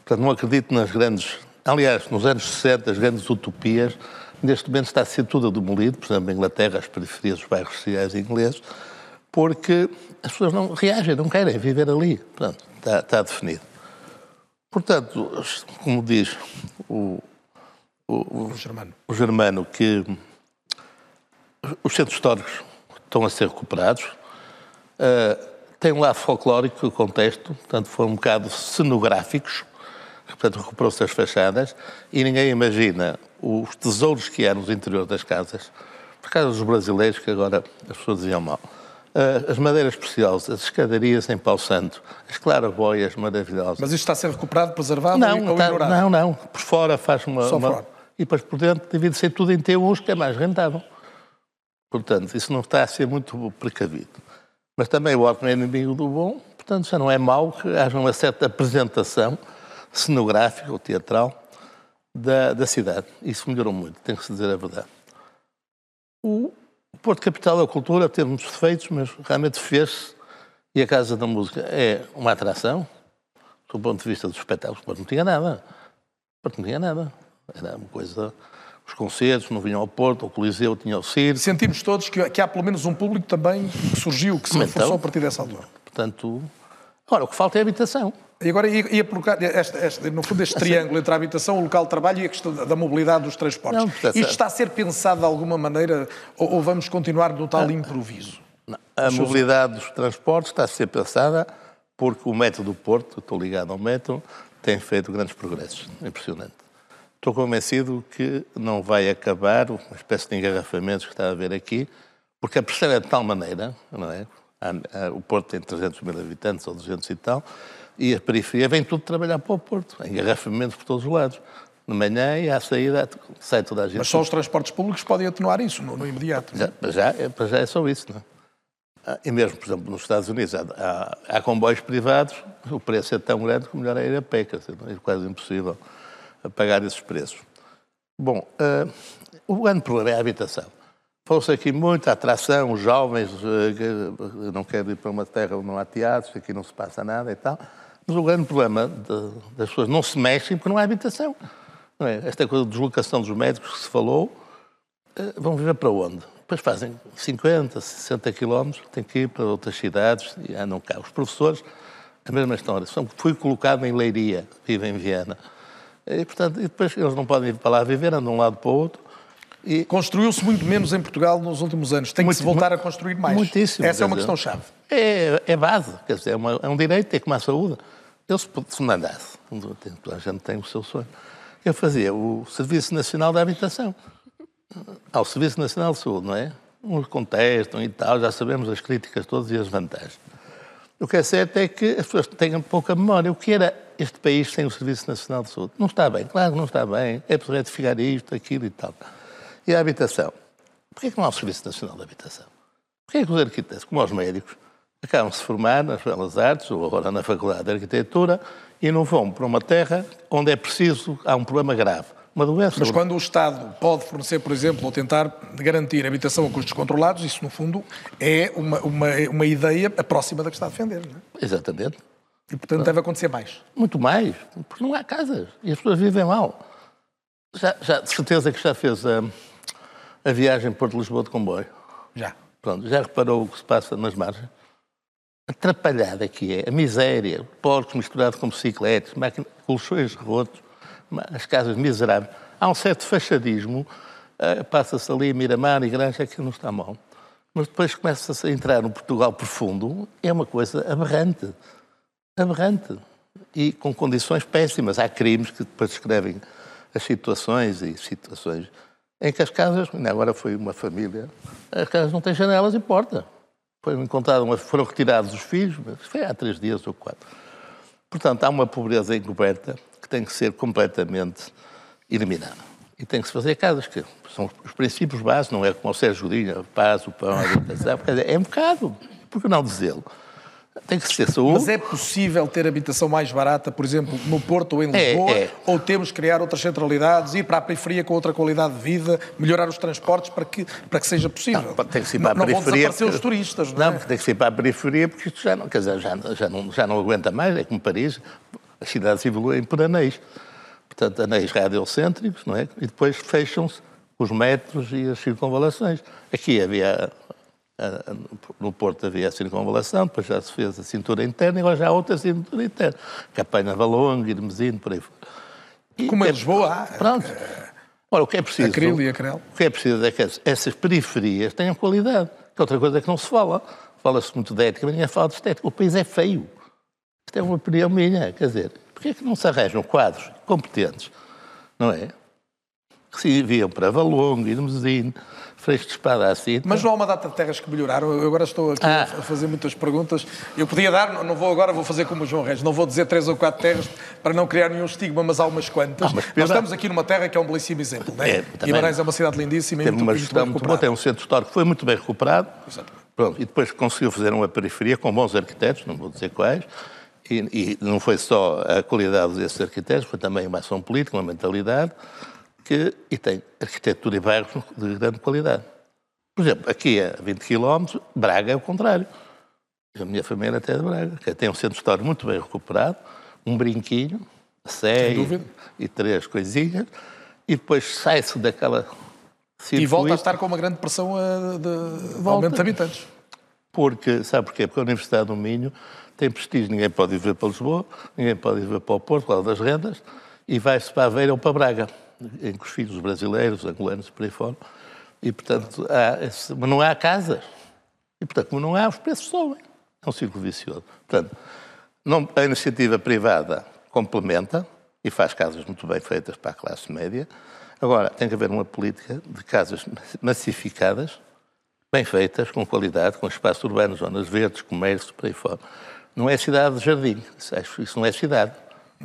Portanto, não acredito nas grandes. Aliás, nos anos 60, as grandes utopias, neste momento está a ser tudo demolido, por exemplo, em Inglaterra, as periferias dos bairros sociais ingleses, porque as pessoas não reagem, não querem viver ali. Portanto, está, está definido. Portanto, como diz o, o, o, Germano. o Germano, que os centros históricos estão a ser recuperados, Uh, tem um lado folclórico, o contexto, portanto, foram um bocado cenográficos, portanto, recuperou-se as fachadas e ninguém imagina os tesouros que há nos interiores das casas, por causa dos brasileiros, que agora as pessoas diziam mal. Uh, as madeiras preciosas, as escadarias em pau santo, as claraboias maravilhosas. Mas isto está a ser recuperado, preservado Não, ou tá- ignorado? não, não. Por fora faz uma. Só uma- fora. E depois por dentro divide ser tudo em T1s, que é mais rentável. Portanto, isso não está a ser muito precavido. Mas também o ótimo é inimigo do bom, portanto, já não é mau que haja uma certa apresentação cenográfica ou teatral da, da cidade. Isso melhorou muito, tem que se dizer a verdade. O Porto Capital da Cultura teve muitos defeitos, mas realmente fez-se. E a Casa da Música é uma atração, do ponto de vista dos espetáculos. Porto não tinha nada. Porto não tinha nada. Era uma coisa. Os concertos não vinham ao Porto, o Coliseu tinha o Circo. Sentimos todos que, que há pelo menos um público também que surgiu, que se Então. reforçou a partir dessa altura. Portanto, agora o que falta é habitação. E agora ia, ia colocar, este, este- no fundo, este triângulo entre a habitação, o local de trabalho e a questão da, da mobilidade dos transportes. Não, Isto está a ser pensado de alguma maneira ou, ou vamos continuar no tal improviso? A mobilidade dos transportes está a ser pensada porque o metro do Porto, estou ligado ao metro, tem feito grandes progressos. Impressionante. Estou convencido que não vai acabar uma espécie de engarrafamentos que está a haver aqui, porque a pressão é de tal maneira, não é? O Porto tem 300 mil habitantes ou 200 e tal, e a periferia vem tudo trabalhar para o Porto. Há engarrafamentos por todos os lados. De manhã e à saída sai toda a gente. Mas só os transportes públicos podem atenuar isso no, no imediato. Já, para já, é- para já é só isso, não é? Ah, E mesmo, por exemplo, nos Estados Unidos há, há- há comboios privados, o preço é tão grande que melhor é ir a pé, dizer, é quase impossível a pagar esses preços. Bom, ah, o grande problema é a habitação. Falou-se aqui muita atração, os jovens que não querem ir para uma terra onde não há teatros, aqui não se passa nada e tal. Mas o grande problema de- das pessoas não se mexem porque não há habitação. Não é? Esta coisa de deslocação dos médicos que se falou, eh, vão viver para onde? Depois fazem 50, 60 quilómetros, têm que ir para outras cidades e andam cá. Os professores, a mesma história. São, fui colocado em Leiria, vivo em Viena. E, portanto, e depois eles não podem ir para lá viver, andam de um lado para o outro. E... Construiu-se muito menos em Portugal nos últimos anos. Tem que se voltar a construir mais. Muitíssimo. Essa é uma questão-chave. É, é base, quer dizer, é, uma- é um direito, é como a saúde. Eu, se se mandasse, a gente tem o seu sonho, eu fazia o Serviço Nacional da Habitação. Ao Serviço Nacional de Saúde, não é? Uns contestam e tal, já sabemos as críticas todas e as vantagens. O que é certo é que as pessoas têm pouca memória. O que era este país sem o Serviço Nacional de Saúde? Não está bem, claro que não está bem. É preciso retificar isto, aquilo e tal. E a habitação? Porquê que não há o Serviço Nacional de Habitação? Porquê que os arquitetos, como os médicos, acabam de se formar nas Belas Artes ou agora na Faculdade de Arquitetura e não vão para uma terra onde é preciso, há um problema grave, uma doença. Mas quando o Estado pode fornecer, por exemplo, ou tentar garantir habitação a custos controlados, isso, no fundo, é uma, uma, uma ideia próxima da que está a defender. Não é? Exatamente. E, portanto, deve acontecer mais. Muito mais, porque não há casas e as pessoas vivem mal. Já, já de certeza que já fez a, a viagem Porto-Lisboa de comboio? Já. Pronto, já reparou o que se passa nas margens? Atrapalhada que é, a miséria, porcos misturados com bicicletas, máquina, colchões rotos, as casas miseráveis. Há um certo fachadismo, eh, passa-se ali Miramar e Granja, que não está mal. Mas depois começa-se a entrar no Portugal profundo, é uma coisa aberrante. Aberrante. E com condições péssimas. Há crimes que depois descrevem as situações e situações em que as casas, agora foi uma família, as casas não têm janelas e porta. Foram encontradas, uma- foram retirados os filhos, mas foi há três dias ou quatro. Portanto, há uma pobreza encoberta que tem que ser completamente eliminada. E tem que se fazer casas que são os princípios básicos, não é como o Sérgio Godinho, a paz, o pão, a dizer, é um bocado, por que não dizê-lo? Tem que ser saúde. Mas é possível ter habitação mais barata, por exemplo, no Porto ou em É, Lisboa? é. Ou temos que criar outras centralidades, ir para a periferia com outra qualidade de vida, melhorar os transportes para que, para que seja possível? Não, tem que ser para não, a não vão periferia. desaparecer os turistas, não, é? porque tem que ser para a periferia, porque isto já não, quer dizer, já, já, não, já não aguenta mais, é como Paris, as cidades evoluem por anéis. Portanto, anéis radiocêntricos, não é? E depois fecham-se os metros e as circunvalações. Aqui havia, no Porto havia a circunvalação, depois já se fez a cintura interna e agora já há outra cintura interna. Capanha Valongo, Irmesino, por aí fora. E Como é- Lisboa há. Pronto. Ora, o que é preciso... Acril e acrel. O que é preciso é que as- essas periferias tenham qualidade. Que é outra coisa que não se fala. Fala-se muito de ética, mas ninguém fala de estética. O país é feio. Isto é uma opinião minha. Quer dizer, porquê é que não se arranjam quadros competentes, não é? Que se enviam para Valongo, Irmesino, De Espada assim. Mas não há uma data de terras que melhoraram. Eu agora estou aqui Ah. a fazer muitas perguntas. Eu podia dar, não- vou agora, vou fazer como o João Reis. Não vou dizer três ou quatro terras para não criar nenhum estigma, mas há umas quantas. Mas Nós estamos aqui numa terra que é um belíssimo exemplo. Não é? É. Guimarães é uma cidade lindíssima e muito, uma muito muito boa, tem um centro histórico que foi muito bem recuperado. Pronto, e depois conseguiu fazer uma periferia com bons arquitetos, não vou dizer quais, e, e não foi só a qualidade desses arquitetos, foi também uma ação política, uma mentalidade, que, e tem arquitetura e bairros de grande qualidade. Por exemplo, aqui a 20 km, Braga é o contrário. A minha família até é de Braga, que tem um centro histórico muito bem recuperado, um brinquinho, a Sé dúvida. e, três coisinhas, e depois sai-se daquela E volta a circuito. estar com uma grande pressão eh, de Volta. aumento de habitantes. Porque, sabe porquê? Porque a Universidade do Minho tem prestígio. Ninguém pode ir ver para Lisboa, ninguém pode ir ver para o Porto, por causa das rendas, e vai-se para Aveira ou para Braga, em que os filhos brasileiros, angolanos, por aí fora. E, portanto, há esse- mas não há casas. E, portanto, como não há, os preços sobem. É um círculo vicioso. Portanto, não- a iniciativa privada complementa e faz casas muito bem feitas para a classe média. Agora, tem que haver uma política de casas massificadas, bem feitas, com qualidade, com espaço urbano, zonas verdes, comércio, por aí fora. Não é cidade de jardim, isso não é cidade.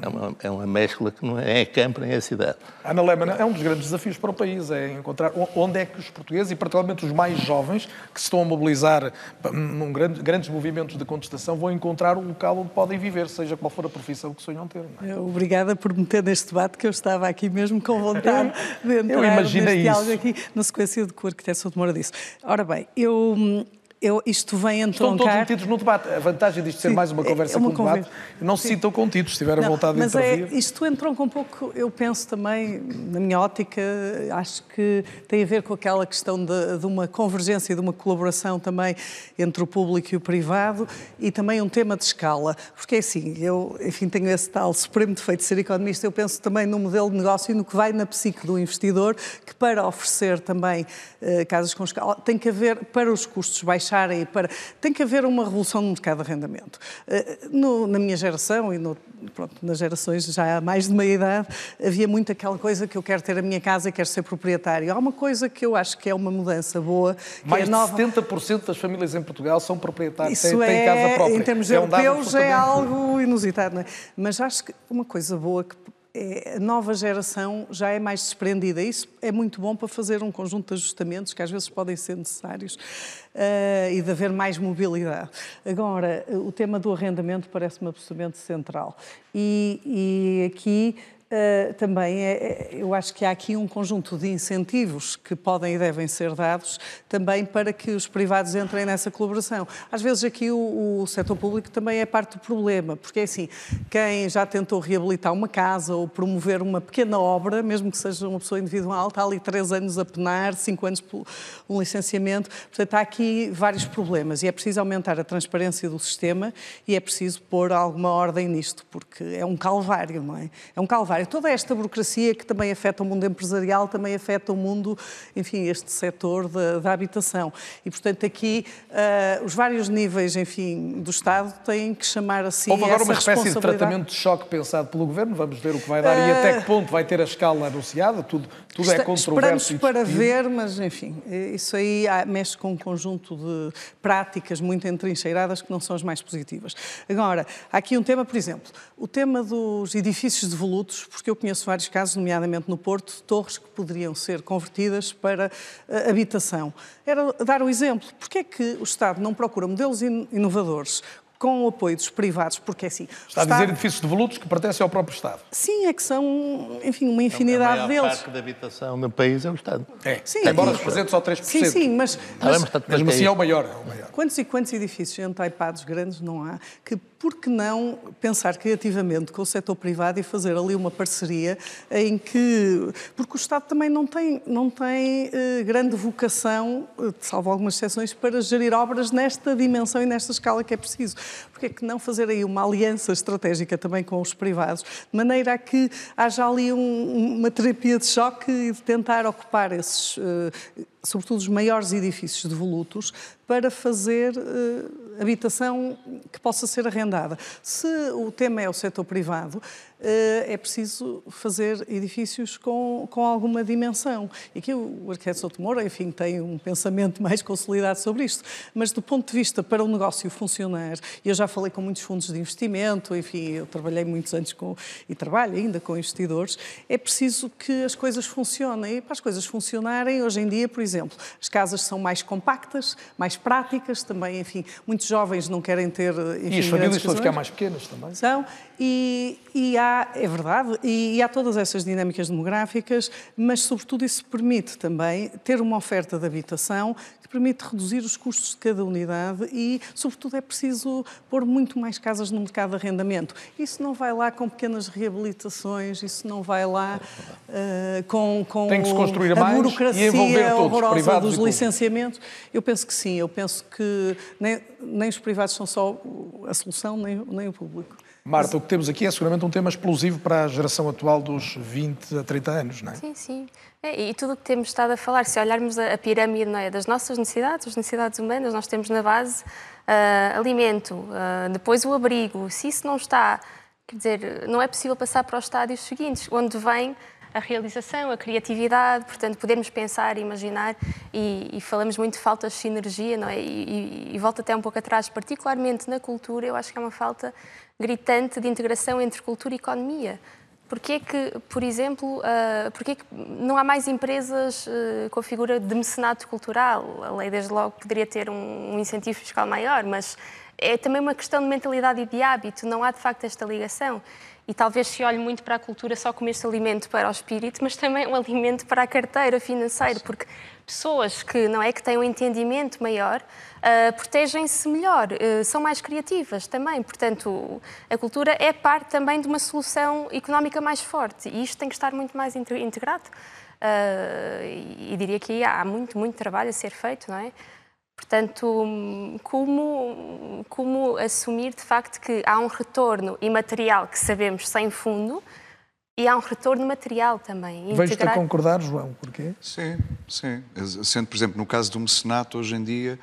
É uma, é uma mescla que não é, é campo nem é cidade. Ana Lehmann, é um dos grandes desafios para o país, é encontrar o- onde é que os portugueses, e particularmente os mais jovens, que se estão a mobilizar pa- num grande, grandes movimentos de contestação, vão encontrar um local onde podem viver, seja qual for a profissão que sonham ter. não é? Obrigada por meter neste debate, que eu estava aqui mesmo com vontade de entrar imaginei neste diálogo isso. aqui, na sequência de que o arquiteto Souto Moura disse. Ora bem, eu, eu, isto vem Estão todos entroncar... metidos no debate. A vantagem disto ser Sim, mais uma é- conversa é uma com debate, não se sintam contidos, se tiverem Não, vontade de mas é, intervir. isto entronca um pouco, eu penso também, na minha ótica, acho que tem a ver com aquela questão de, de uma convergência e de uma colaboração também entre o público e o privado e também um tema de escala. Porque é assim, eu, enfim, tenho esse tal supremo defeito de ser economista, eu penso também no modelo de negócio e no que vai na psique do investidor, que para oferecer também eh, casas com escala, tem que haver, para os custos baixarem, para, tem que haver uma revolução no mercado de arrendamento. Eh, no- na minha geração e no, pronto, nas gerações já há mais de meia idade, havia muito aquela coisa que eu quero ter a minha casa e quero ser proprietário. Há uma coisa que eu acho que é uma mudança boa, que Mais é de nova... 70% das famílias em Portugal são proprietários, Isso têm, têm é, casa própria. em termos É um europeus, é algo inusitado, não é? Mas acho que uma coisa boa que é, a nova geração já é mais desprendida. Isso é muito bom para fazer um conjunto de ajustamentos que às vezes podem ser necessários eh, e de haver mais mobilidade. Agora, o tema do arrendamento parece-me absolutamente central. E, e aqui Uh, também é, é- eu acho que há aqui um conjunto de incentivos que podem e devem ser dados também para que os privados entrem nessa colaboração. Às vezes aqui o, o setor público também é parte do problema, porque é assim, quem já tentou reabilitar uma casa ou promover uma pequena obra, mesmo que seja uma pessoa individual, está ali três anos a penar, cinco anos por um licenciamento. Portanto, há aqui vários problemas e é preciso aumentar a transparência do sistema e é preciso pôr alguma ordem nisto, porque é um calvário, não é? É um calvário. Toda esta burocracia que também afeta o mundo empresarial, também afeta o mundo, enfim, este setor da, da habitação. E, portanto, aqui ah, os vários níveis, enfim, do Estado têm que chamar a si Houve agora uma espécie de tratamento de choque pensado pelo Governo, vamos ver o que vai dar e até que ponto vai ter a escala anunciada, tudo, tudo é Está- controverso. e Esperamos para ver, mas enfim, isso aí há- mexe com um conjunto de práticas muito entrincheiradas que não são as mais positivas. Agora, há aqui um tema, por exemplo, o tema dos edifícios devolutos, porque eu conheço vários casos, nomeadamente no Porto, de torres que poderiam ser convertidas para eh, habitação. Era dar o exemplo. Porquê é que o Estado não procura modelos in- inovadores com o apoio dos privados? Porque é assim. o Está a dizer Estado- edifícios devolutos que pertencem ao próprio Estado. Sim, é que são, enfim, uma infinidade maior deles. parte da habitação no país é o Estado. É, Sim, embora represente só 3%. Sim, sim, mas, mas tudo Mesmo a assim é o maior. É o maior. Quantos e quantos edifícios entaipados grandes não há que, por que não pensar criativamente com o setor privado e fazer ali uma parceria em que. Porque o Estado também não tem, não tem eh, grande vocação, eh, salvo algumas exceções, para gerir obras nesta dimensão e nesta escala que é preciso. Porque é que não fazer aí uma aliança estratégica também com os privados, de maneira a que haja ali um- uma terapia de choque e de tentar ocupar esses. Sobretudo os maiores edifícios devolutos, para fazer eh, habitação que possa ser arrendada. Se o tema é o setor privado, eh, é preciso fazer edifícios com, com alguma dimensão. E aqui o arquiteto Souto Moura, enfim, tem um pensamento mais consolidado sobre isto, mas do ponto de vista para o negócio funcionar, eu já falei com muitos fundos de investimento, enfim, eu trabalhei muitos anos com, e trabalho ainda com investidores, é preciso que as coisas funcionem. E para as coisas funcionarem, hoje em dia, por exemplo, as casas são mais compactas, mais práticas, também, enfim, muitos jovens não querem ter. Enfim, E as famílias estão a ficar mais pequenas também. São, e, e há, é verdade, e, e há todas essas dinâmicas demográficas, mas sobretudo isso permite também ter uma oferta de habitação que permite reduzir os custos de cada unidade e, sobretudo, é preciso pôr muito mais casas no mercado de arrendamento. Isso não vai lá com pequenas reabilitações, isso não vai lá eh, com, com Tem que se construir a mais e burocracia envolver todos, privados dos licenciamentos. Eu penso que sim, eu penso que nem, nem os privados são só a solução, nem, nem o público. Marta, o que temos aqui é seguramente um tema explosivo para a geração atual dos 20 a 30 anos, não é? Sim, sim. É, e tudo o que temos estado a falar, se olharmos a, a pirâmide não é, das nossas necessidades, as necessidades humanas, nós temos na base ah, alimento, ah, depois o abrigo. Se isso não está, quer dizer, não é possível passar para os estádios seguintes, onde vem a realização, a criatividade, portanto, podemos pensar, imaginar, e, e falamos muito de falta de sinergia, não é? E, e, e volto até um pouco atrás, particularmente na cultura, eu acho que é uma falta gritante de integração entre cultura e economia. Porquê que, por exemplo, uh, porquê que não há mais empresas uh, com a figura de mecenato cultural? A lei, desde logo, poderia ter um, um incentivo fiscal maior, mas é também uma questão de mentalidade e de hábito, não há de facto esta ligação. E talvez se olhe muito para a cultura só como este alimento para o espírito, mas também um alimento para a carteira financeira, porque pessoas que não é que têm um entendimento maior uh, protegem-se melhor, uh, são mais criativas também. Portanto, a cultura é parte também de uma solução económica mais forte e isto tem que estar muito mais integrado. Uh, e diria que há muito, muito trabalho a ser feito, não é? Portanto, como, como assumir de facto que há um retorno imaterial que sabemos sem fundo e há um retorno material também. Vejo-te a concordar, João, porquê? Sim, sim. Sendo, por exemplo, no caso do mecenato, hoje em dia,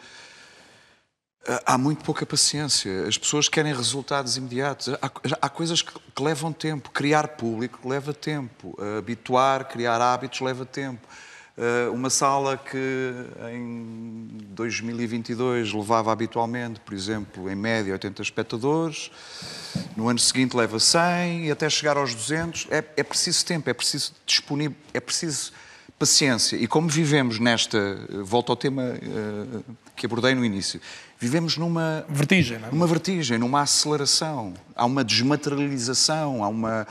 há muito pouca paciência. As pessoas querem resultados imediatos. Há, há coisas que, que, levam tempo. Criar público leva tempo. Habituar, criar hábitos leva tempo. Eh, uma sala que em 2022 levava habitualmente, por exemplo, em média 80 espectadores, no ano seguinte leva 100 e até chegar aos 200 é, é preciso tempo, é preciso disponível, é preciso paciência. E como vivemos nesta, volta ao tema uh, que abordei no início, vivemos numa vertigem, não é? numa vertigem, numa aceleração, há uma desmaterialização, há uma,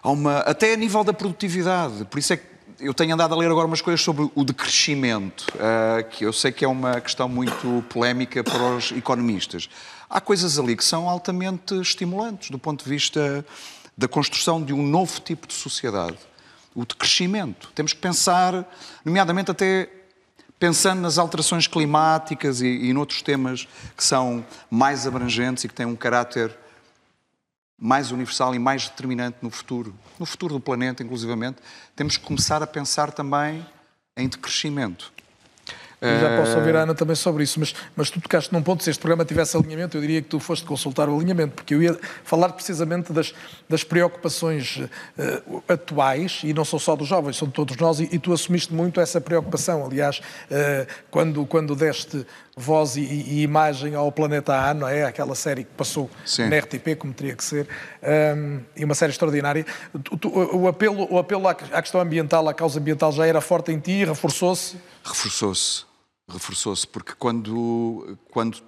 há uma até a nível da produtividade. Por isso é que eu tenho andado a ler agora umas coisas sobre o decrescimento, uh, que eu sei que é uma questão muito polémica para os economistas. Há coisas ali que são altamente estimulantes do ponto de vista da construção de um novo tipo de sociedade. O decrescimento. Temos que pensar, nomeadamente até pensando nas alterações climáticas e, e noutros temas que são mais abrangentes e que têm um caráter mais universal e mais determinante no futuro, no futuro do planeta, inclusivamente, temos que começar a pensar também em decrescimento. Eu já posso ouvir a Ana também sobre isso, mas, mas tu tocaste num ponto, se este programa tivesse alinhamento, eu diria que tu foste consultar o alinhamento, porque eu ia falar precisamente das, das preocupações uh, atuais, e não são só dos jovens, são de todos nós, e, e tu assumiste muito essa preocupação. Aliás, uh, quando, quando deste voz e, e, imagem ao Planeta A, não é? Aquela série que passou Sim. na RTP, como teria que ser, um, e uma série extraordinária. Tu, o apelo, o apelo à, à questão ambiental, à causa ambiental, já era forte em ti, reforçou-se? Reforçou-se reforçou-se, porque quando, quando,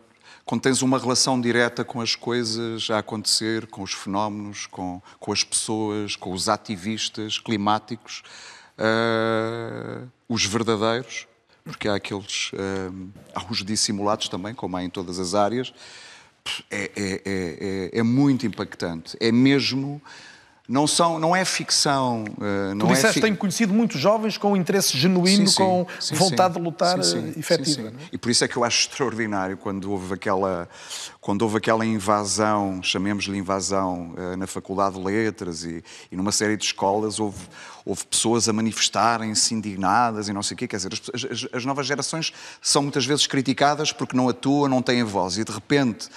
quando tens uma relação direta com as coisas a acontecer, com os fenómenos, com, com as pessoas, com os ativistas climáticos, uh, os verdadeiros, porque há aqueles, uh, há os dissimulados também, como há em todas as áreas, é, é, é, é, é muito impactante. É mesmo não, são, não é ficção. Uh, não tu disseste é fi... tenho conhecido muitos jovens com interesse genuíno, sim, sim, com sim, vontade de lutar sim, uh, efetiva. É? E por isso é que eu acho extraordinário quando houve aquela, quando houve aquela invasão, chamemos-lhe invasão, uh, na Faculdade de Letras e, e, numa série de escolas, houve, houve pessoas a manifestarem-se indignadas e não sei o quê. Quer dizer, as, as, as novas gerações são muitas vezes criticadas porque não atuam, não têm voz. E de repente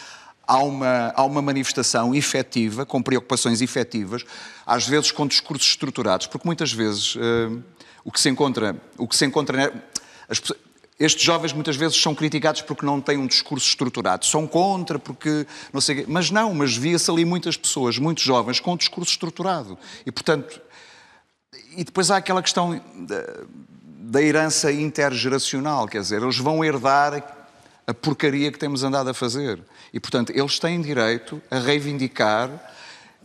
há uma, há uma manifestação efetiva, com preocupações efetivas, às vezes com discursos estruturados, porque muitas vezes uh, o que se encontra, o que se encontra as, estes jovens muitas vezes são criticados porque não têm um discurso estruturado, são contra porque não sei, mas não, mas via-se ali muitas pessoas, muitos jovens com um discurso estruturado. E portanto e depois há aquela questão da, da herança intergeracional, quer dizer, eles vão herdar a porcaria que temos andado a fazer. E, portanto, eles têm direito a reivindicar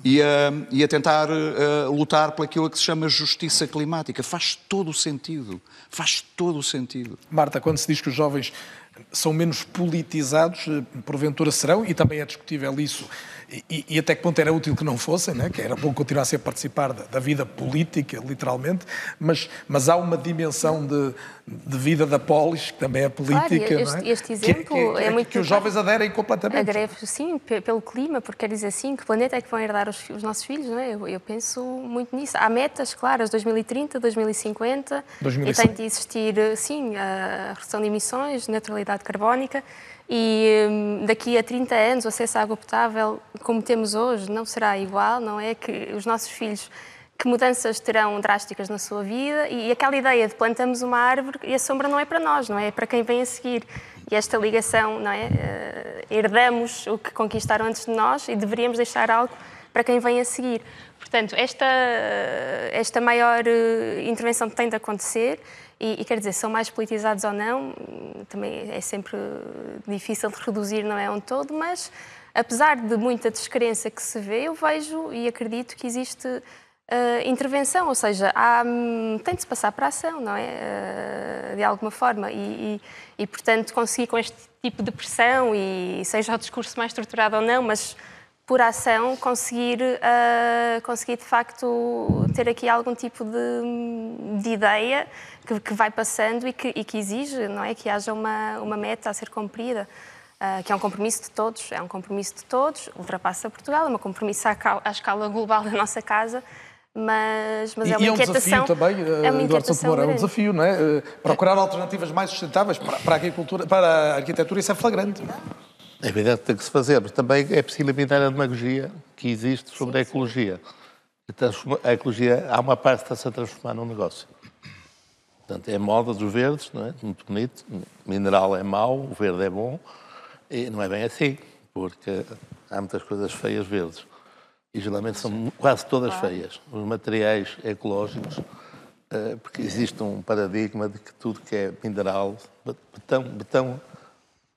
e a, e a tentar uh, lutar por aquilo que se chama justiça climática. Faz todo o sentido. Faz todo o sentido. Marta, quando se diz que os jovens são menos politizados, eh, porventura serão, e também é discutível isso, e, e, até que ponto era útil que não fossem, né? que era bom continuassem a participar da, da, vida política, literalmente, mas, mas há uma dimensão de, de vida da polis, que também é política. Claro, este, é? este, exemplo que, é, que, é, muito. Que os jovens aderem completamente. Agreve, sim, pelo clima, porque quer dizer assim, que planeta é que vão herdar os, os nossos filhos, não é? Eu, eu, penso muito nisso. Há metas claras, 2030, 2050, 2050. e tem de existir, sim, a redução de emissões, neutralidade carbónica. E hum, daqui a 30 anos o acesso à água potável, como temos hoje, não será igual, não é? Que os nossos filhos, que mudanças terão drásticas na sua vida e aquela ideia de plantamos uma árvore e a sombra não é para nós, não é? É para quem vem a seguir. E esta ligação, não é? Uh, herdamos o que conquistaram antes de nós e deveríamos deixar algo para quem vem a seguir. Portanto, esta, esta maior uh, intervenção tem de acontecer e, e, quer dizer, são mais politizados ou não, também é sempre difícil de reduzir, não é um todo, mas apesar de muita descrença que se vê, eu vejo e acredito que existe uh, intervenção, ou seja, há, hum, tem de se passar para a ação, não é? Uh, de alguma forma. E, e, e, portanto, conseguir com este tipo de pressão, e seja o discurso mais estruturado ou não, mas por ação conseguir, uh, conseguir de facto ter aqui algum tipo de, de ideia que, que, vai passando e que, e que, exige não é que haja uma, uma meta a ser cumprida uh, que é um compromisso de todos é um compromisso de todos ultrapassa Portugal é um compromisso à, à escala global da nossa casa mas, mas e, é uma e é um desafio também, é uma Eduardo é um desafio, não é? Procurar alternativas mais sustentáveis para, para a agricultura, para a arquitetura, isso é flagrante. É evidente que tem que se fazer, mas também é preciso eliminar a demagogia que existe sobre sim, a ecologia. A ecologia, há uma parte que está-se a transformar num negócio. Portanto, é moda dos verdes, não é? Muito bonito. Mineral é mau, o verde é bom. E não é bem assim, porque há muitas coisas feias verdes. E geralmente são quase todas feias. Os materiais ecológicos, eh, porque existe um paradigma de que tudo que é mineral, betão, betão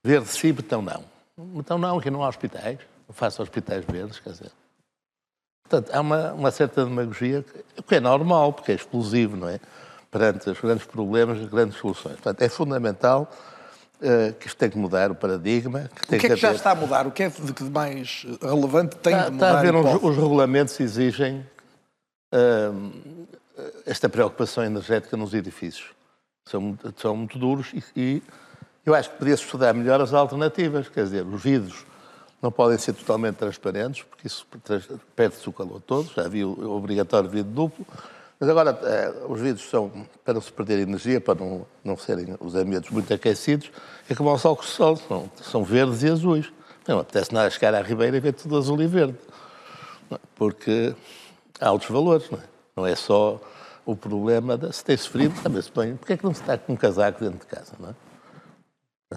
verde sim, betão não. Betão não, que não há hospitais. Não faço hospitais verdes, quer dizer. Portanto, há uma, uma certa demagogia, que é normal, porque é explosivo, não é? Perante os grandes problemas, as grandes soluções. Portanto, é fundamental Uh, que isto tem que mudar o paradigma. Que o que é que, que já está a mudar? O que é de mais relevante tem está, de mudar? Está a ver, os, os, regulamentos exigem uh, esta preocupação energética nos edifícios. São, são muito duros e, e eu acho que podia-se estudar melhor as alternativas. Quer dizer, os vidros não podem ser totalmente transparentes, porque isso perde-se o calor todo. Já havia o obrigatório vidro duplo. Mas agora, eh, os vidros são para não se perder energia, para não, não serem os ambientes muito aquecidos, é como ao sol o sol, são, são verdes e azuis. Não apetece nada chegar à Ribeira e ver tudo azul e verde. Porque há altos valores, não é? Não é só o problema de se tem-se frio, também-se põe. Porquê é que não se está com um casaco dentro de casa, não é?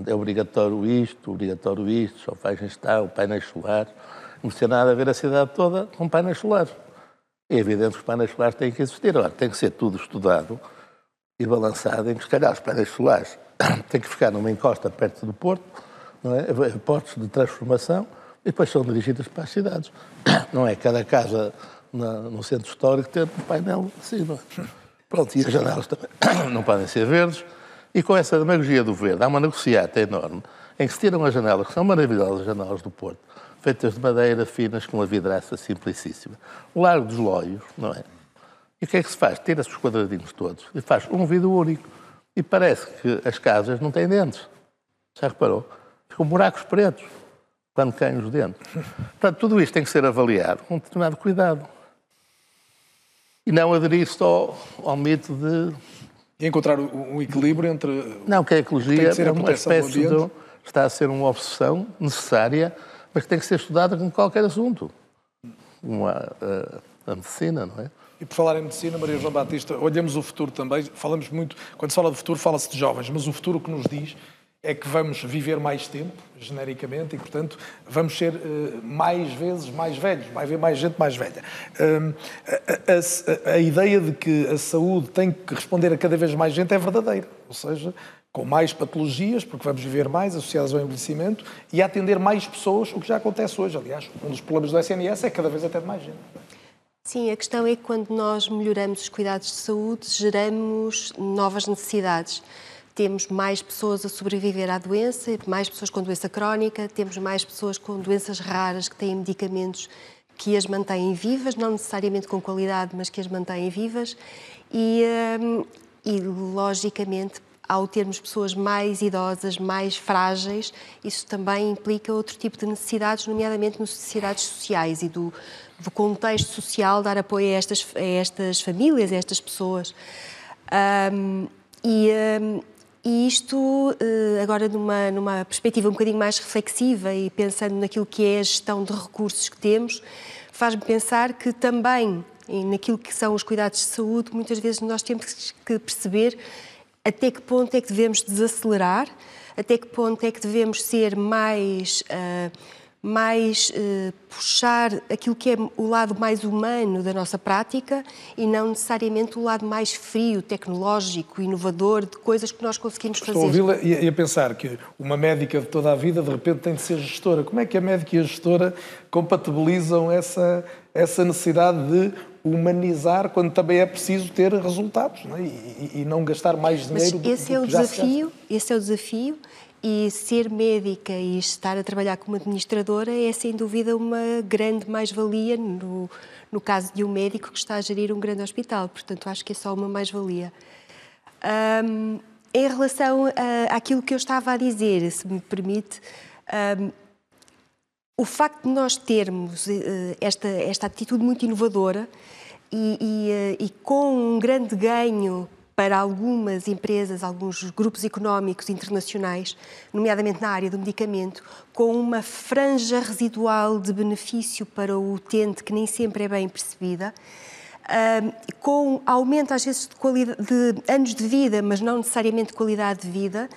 É obrigatório isto, obrigatório isto, só faz instar o painel solar. Não precisa nada a ver a cidade toda com painéis solares. É evidente que os painéis solares têm que existir. Agora, tem que ser tudo estudado e balançado em que, se calhar, os painéis solares têm que ficar numa encosta perto do porto, não é? portos de transformação, e depois são dirigidas para as cidades. Não é cada casa na, no centro histórico ter um painel assim, não é? Pronto, e as janelas também não podem ser verdes. E com essa demagogia do verde, há uma negociata enorme em que se tiram as janelas, que são maravilhosas as janelas do Porto, feitas de madeira finas com uma vidraça simplicíssima. O Largo dos Loios, não é? E o que é que se faz? Tira-se os quadradinhos todos e faz um vidro único. E parece que as casas não têm dentes. Já reparou? Ficam buracos pretos quando caem os dentes. Portanto, tudo isto tem que ser avaliado com um determinado cuidado. E não aderir só ao mito de. E encontrar um equilíbrio entre. Não, que a ecologia que é uma espécie de. está a ser uma obsessão necessária mas que tem que ser estudada como qualquer assunto. Uma, a, a medicina, não é? E por falar em medicina, Maria João Batista, olhamos o futuro também. Falamos muito, quando se fala de futuro, fala-se de jovens, mas o futuro que nos diz é que vamos viver mais tempo, genericamente, e, portanto, vamos ser uh, mais vezes mais velhos, vai haver mais gente mais velha. Uh, a, a, a, ideia de que a saúde tem que responder a cada vez mais gente é verdadeira. Ou seja, com mais patologias, porque vamos viver mais associadas ao envelhecimento, e atender mais pessoas, o que já acontece hoje. Aliás, um dos problemas do SNS é cada vez atender mais gente. Sim, a questão é que quando nós melhoramos os cuidados de saúde, geramos novas necessidades. Temos mais pessoas a sobreviver à doença, mais pessoas com doença crónica, temos mais pessoas com doenças raras que têm medicamentos que as mantêm vivas, não necessariamente com qualidade, mas que as mantêm vivas. E, hum, e logicamente, ao termos pessoas mais idosas, mais frágeis, isso também implica outro tipo de necessidades, nomeadamente necessidades sociais e do, do contexto social, dar apoio a estas, a estas famílias, a estas pessoas. Um, e, um, e isto, eh, agora numa, numa perspectiva um bocadinho mais reflexiva e pensando naquilo que é a gestão de recursos que temos, faz-me pensar que também naquilo que são os cuidados de saúde, muitas vezes nós temos que perceber até que ponto é que devemos desacelerar, até que ponto é que devemos ser mais uh, mais eh, puxar aquilo que é o lado mais humano da nossa prática e não necessariamente o lado mais frio, tecnológico, inovador, de coisas que nós conseguimos fazer. Estou a ouvi-la e a pensar que uma médica de toda a vida de repente tem de ser gestora. Como é que a médica e a gestora compatibilizam essa, essa necessidade de humanizar quando também é preciso ter resultados não é? e, e, não gastar mais dinheiro Mas esse do, é do o desafio, esse é o desafio e ser médica e estar a trabalhar como administradora é sem dúvida uma grande mais-valia no, no caso de um médico que está a gerir um grande hospital. Portanto, acho que é só uma mais-valia. Um, em relação a, àquilo que eu estava a dizer, se me permite, um, o facto de nós termos uh, esta, esta atitude muito inovadora e, e, uh, e com um grande ganho para algumas empresas, alguns grupos económicos internacionais, nomeadamente na área do medicamento, com uma franja residual de benefício para o utente que nem sempre é bem percebida. Com aumento às vezes de, de, anos de vida, mas não necessariamente de qualidade de vida,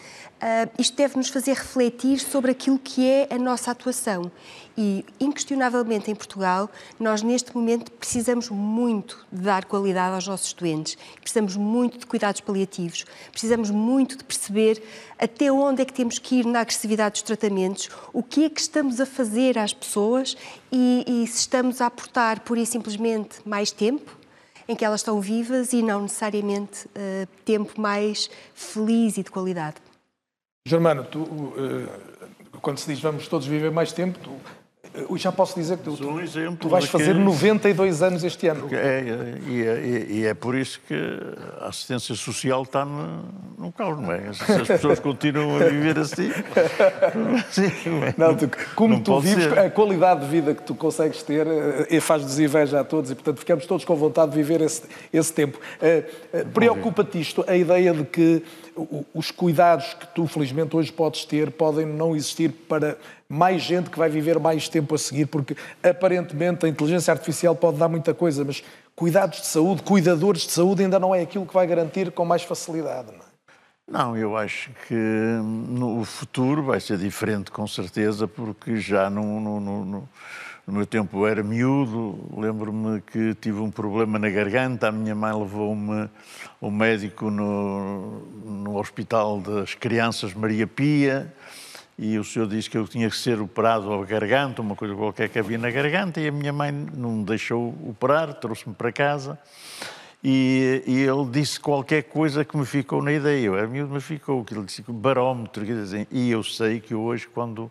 isto deve nos fazer refletir sobre aquilo que é a nossa atuação. E, inquestionavelmente, em Portugal, nós neste momento precisamos muito de dar qualidade aos nossos doentes, precisamos muito de cuidados paliativos, precisamos muito de perceber até onde é que temos que ir na agressividade dos tratamentos, o que é que estamos a fazer às pessoas e, e se estamos a aportar, pura e simplesmente, mais tempo em que elas estão vivas e não necessariamente uh, tempo mais feliz e de qualidade. Germano, tu, uh, quando se diz vamos todos viver mais tempo, tu já posso dizer que tu, um tu vais fazer 92 anos este ano. É, é, e é, e é, por isso que a assistência social está no, no caos, não é? Se as pessoas continuam a viver assim. não, tu, como não tu vives, ser. a qualidade de vida que tu consegues ter eh, faz-nos inveja a todos e, portanto, ficamos todos com vontade de viver esse, esse tempo. Uh, Preocupa-te isto, a ideia de que os cuidados que tu, felizmente, hoje podes ter podem não existir para mais gente que vai viver mais tempo a seguir, porque aparentemente a inteligência artificial pode dar muita coisa, mas cuidados de saúde, cuidadores de saúde ainda não é aquilo que vai garantir com mais facilidade. Não, é? não eu acho que no futuro vai ser diferente, com certeza, porque já no, no, no meu tempo eu era miúdo, lembro-me que tive um problema na garganta, a minha mãe levou-me ao médico no, no Hospital das Crianças Maria Pia, e o senhor disse que eu tinha que ser operado a garganta, uma coisa qualquer que havia na garganta, e a minha mãe não me deixou operar, trouxe-me para casa. E, e, ele disse qualquer coisa que me ficou na ideia. Eu era miúdo, mas ficou, que ele disse barómetro, quer dizer, e eu sei que hoje, quando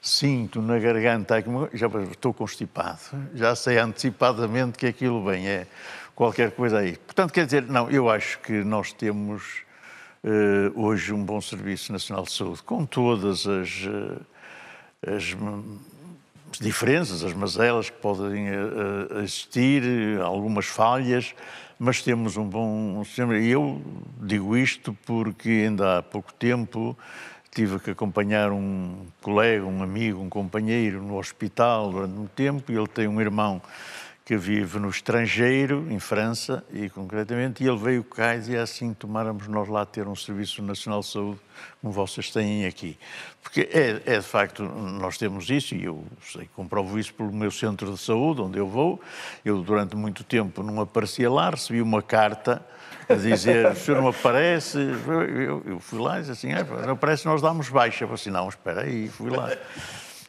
sinto na garganta, já estou constipado, já sei antecipadamente que aquilo vem, é qualquer coisa aí. Portanto, quer dizer, não, eu acho que nós temos uh, hoje um bom Serviço Nacional de Saúde, com todas as, uh, as, as, diferenças, as mazelas que podem uh, existir, algumas falhas, mas temos um bom sistema. Eu digo isto porque ainda há pouco tempo tive que acompanhar um colega, um amigo, um companheiro no hospital durante muito tempo ele tem um irmão que vive no estrangeiro, em França, e concretamente, e ele veio cá e assim, tomáramos nós lá ter um Serviço Nacional de Saúde como vocês têm aqui. Porque é, é de facto, nós temos isso, e eu sei, comprovo isso pelo meu centro de saúde, onde eu vou. Eu, durante muito tempo, não aparecia lá, recebi uma carta a dizer, o senhor não aparece, eu, eu fui lá e disse assim, ah, não aparece, nós damos baixa. Eu falei assim, não, espera aí, fui lá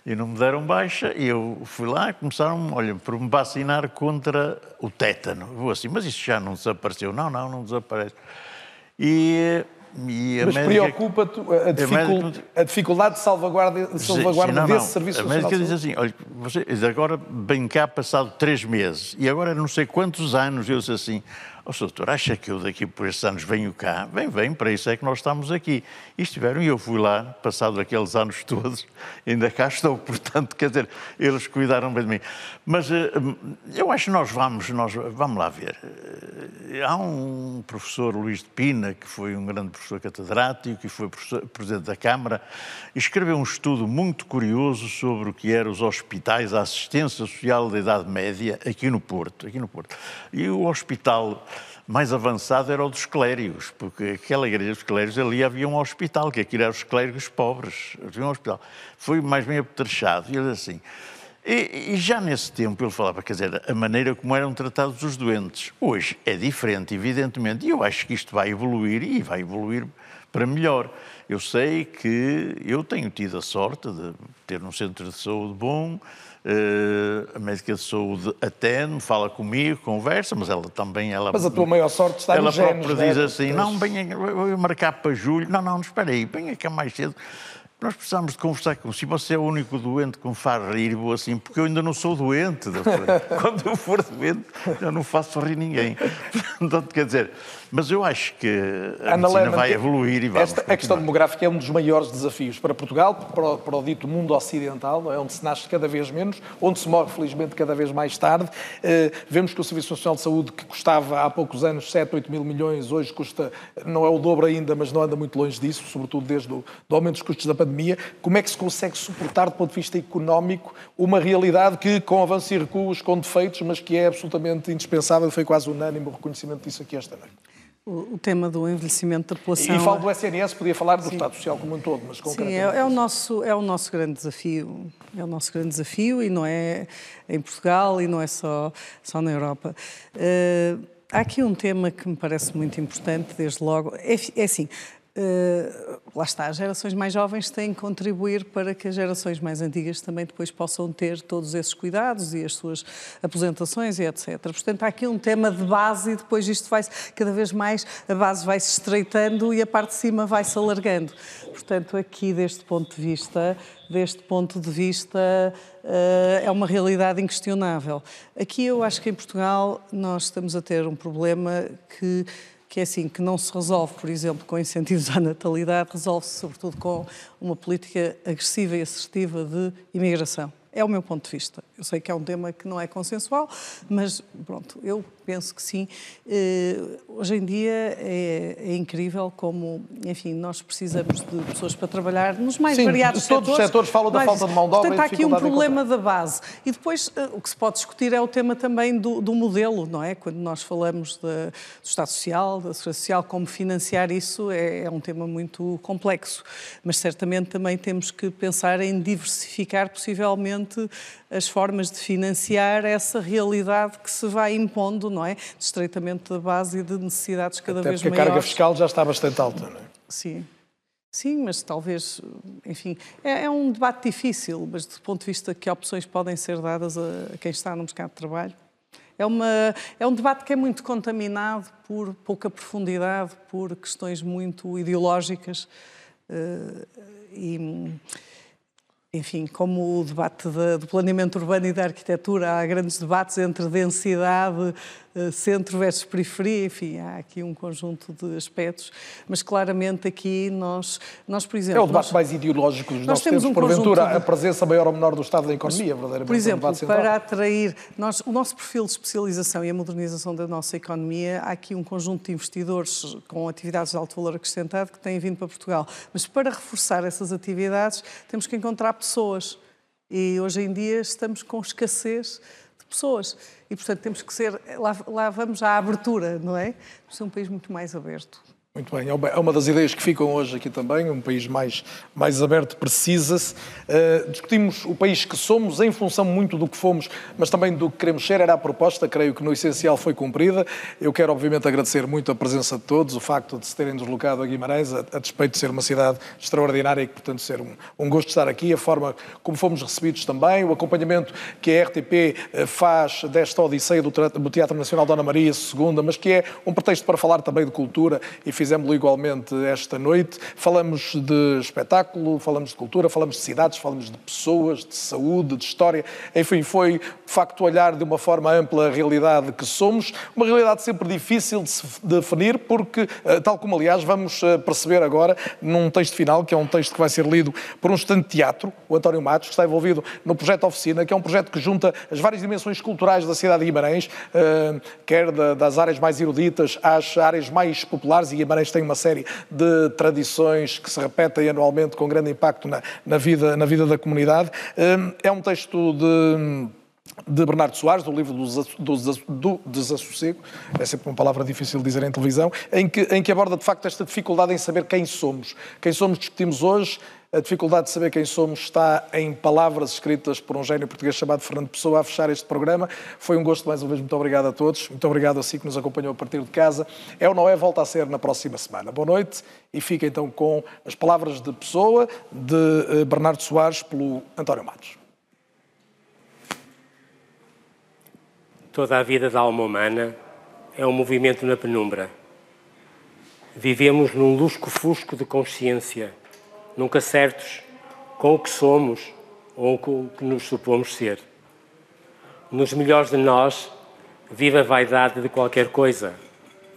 e não me deram baixa, e eu fui lá e começaram, olha, por me vacinar contra o tétano. Eu vou assim, mas isso já não desapareceu. Não, não, não desaparece. E, mas médica... preocupa-te a, dificul... a, dificuldade de salvaguarda, de salvaguarda sim, não, desse não. serviço A médica diz assim, olha, você agora bem cá passado três meses, e agora não sei quantos anos, eu disse assim, Oh, doutor, acha que eu daqui por estes anos venho cá? Vem, vem, para isso é que nós estamos aqui. E estiveram, e eu fui lá, passado aqueles anos todos, ainda cá estou. Portanto, quer dizer, eles cuidaram bem de mim. Mas eh, eu acho que nós vamos, nós, vamos lá ver. Eh, há um professor, Luís de Pina, que foi um grande professor catedrático, que foi presidente da Câmara, escreveu um estudo muito curioso sobre o que eram os hospitais, a assistência social da Idade Média, aqui no Porto. Aqui no Porto. E o hospital mais avançado era o dos clérigos, porque aquela igreja dos clérigos ali havia um hospital, que aquilo era os clérigos pobres, havia um hospital. Foi mais bem apetrechado, e ele assim. E, e, já nesse tempo ele falava, quer dizer, a maneira como eram tratados os doentes. Hoje é diferente, evidentemente, e eu acho que isto vai evoluir e vai evoluir para melhor. Eu sei que eu tenho tido a sorte de ter um centro de saúde bom, Uh, a médica de saúde atende, fala comigo, conversa, mas ela também... Ela, mas a tua maior sorte está ela própria diz né? assim, não, venha, vou marcar para julho. Não, não, espera aí, venha cá mais cedo. Nós precisamos de conversar com si. Você é o único doente que me faz rir, vou assim, porque eu ainda não sou doente. Quando eu for doente, eu não faço rir ninguém. Portanto, quer dizer, mas eu acho que a Ana medicina vai evoluir e vai. Esta, a questão demográfica é um dos maiores desafios para Portugal, para o, para o dito mundo ocidental, é? onde se nasce cada vez menos, onde se morre, felizmente, cada vez mais tarde. Uh, vemos que o Serviço Nacional de Saúde, que custava há poucos anos 7, 8 mil milhões, hoje custa, não é o dobro ainda, mas não anda muito longe disso, sobretudo desde o do aumento dos custos da pandemia. Como é que se consegue suportar, do ponto de vista económico, uma realidade que, com avanços e recuos, com defeitos, mas que é absolutamente indispensável, foi quase unânime o reconhecimento disso aqui esta noite? O, tema do envelhecimento da população. E falo do SNS, podia falar do Sim. Estado Social como um todo, mas concretamente. Sim, é, é, o nosso, é o nosso grande desafio. É o nosso grande desafio e não é em Portugal e não é só, só na Europa. Uh, há aqui um tema que me parece muito importante, desde logo. É, é assim, lá está, as gerações mais jovens têm que contribuir para que as gerações mais antigas também depois possam ter todos esses cuidados e as suas aposentações e etc. Portanto, há aqui um tema de base e depois isto vai cada vez mais, a base vai se estreitando e a parte de cima vai se alargando. Portanto, aqui deste ponto de vista, deste ponto de vista, uh, é uma realidade inquestionável. Aqui eu acho que em Portugal nós estamos a ter um problema que que é assim, que não se resolve, por exemplo, com incentivos à natalidade, resolve-se sobretudo com uma política agressiva e assertiva de imigração. É o meu ponto de vista. Eu sei que é um tema que não é consensual, mas pronto, eu penso que sim. Uh, hoje em dia é, é, incrível como, enfim, nós precisamos de pessoas para trabalhar nos mais sim, variados todos setores. os setores falam da falta de mão de obra Portanto, há aqui um problema da base. E depois uh, o que se pode discutir é o tema também do, do modelo, não é? Quando nós falamos de, do Estado Social, da Segurança Social, como financiar isso é, é um tema muito complexo. Mas certamente também temos que pensar em diversificar possivelmente as formas de financiar essa realidade que se vai impondo, não é? De estreitamento da base e de necessidades cada Até vez porque maiores. a carga fiscal já está bastante alta, não é? Sim. Sim, mas talvez, enfim, é, é, um debate difícil, mas do ponto de vista que opções podem ser dadas a, a quem está no mercado de trabalho. É, uma, é um debate que é muito contaminado por pouca profundidade, por questões muito ideológicas uh, e enfim, como o debate de, do planeamento urbano e da arquitetura, há grandes debates entre densidade, centro versus periferia, enfim, há aqui um conjunto de aspectos, mas claramente aqui nós, nós por exemplo... É o debate nós, mais ideológico dos nossos tempos, um porventura, de... a presença maior ou menor do Estado da economia, verdadeiramente. Por exemplo, é um para atrair, nós, o nosso perfil de especialização e a modernização da nossa economia, há aqui um conjunto de investidores com atividades de alto valor acrescentado que têm vindo para Portugal, mas para reforçar essas atividades temos que encontrar pessoas. E hoje em dia estamos com escassez pessoas. E, portanto, temos que ser. Lá, lá vamos à abertura, não é? Temos ser um país muito mais aberto. Muito bem, é uma das ideias que ficam hoje aqui também, um país mais, mais aberto, precisa-se. Uh, discutimos o país que somos em função muito do que fomos, mas também do que queremos ser, era a proposta, creio que no essencial foi cumprida. Eu quero, obviamente, agradecer muito a presença de todos, o facto de se terem deslocado a Guimarães, a, a despeito de ser uma cidade extraordinária e que, portanto, ser um, um gosto estar aqui, a forma como fomos recebidos também, o acompanhamento que a RTP eh, faz desta odisseia do, do Teatro Nacional Dona Maria II, mas que é um pretexto para falar também de cultura e fizemos-lo igualmente esta noite. Falamos de espetáculo, falamos de cultura, falamos de cidades, falamos de pessoas, de saúde, de história. Enfim, foi de facto olhar de uma forma ampla a realidade que somos, uma realidade sempre difícil de se definir, porque, eh, tal como aliás vamos eh, perceber agora num texto final, que é um texto que vai ser lido por um estudante de teatro, o António Matos, que está envolvido no projeto Oficina, que é um projeto que junta as várias dimensões culturais da cidade de Guimarães, eh, quer das áreas mais eruditas às áreas mais populares, e Guimarães tem uma série de tradições que se repetem anualmente com grande impacto na, na vida, na vida da comunidade. Hum, é um texto de de Bernardo Soares, do livro do, do, Desassossego, é sempre uma palavra difícil de dizer em televisão, em que, em que aborda de facto esta dificuldade em saber quem somos. Quem somos discutimos hoje, a dificuldade de saber quem somos está em palavras escritas por um gênio português chamado Fernando Pessoa a fechar este programa. Foi um gosto mais uma vez, muito obrigado a todos, muito obrigado a si que nos acompanhou a partir de casa. É ou não é, volta a ser na próxima semana. Boa noite e fica então com as palavras de Pessoa, de eh, Bernardo Soares, pelo António Matos. Toda a vida da alma humana é um movimento na penumbra. Vivemos num lusco-fusco de consciência, nunca certos com o que somos ou com o que nos supomos ser. Nos melhores de nós vive a vaidade de qualquer coisa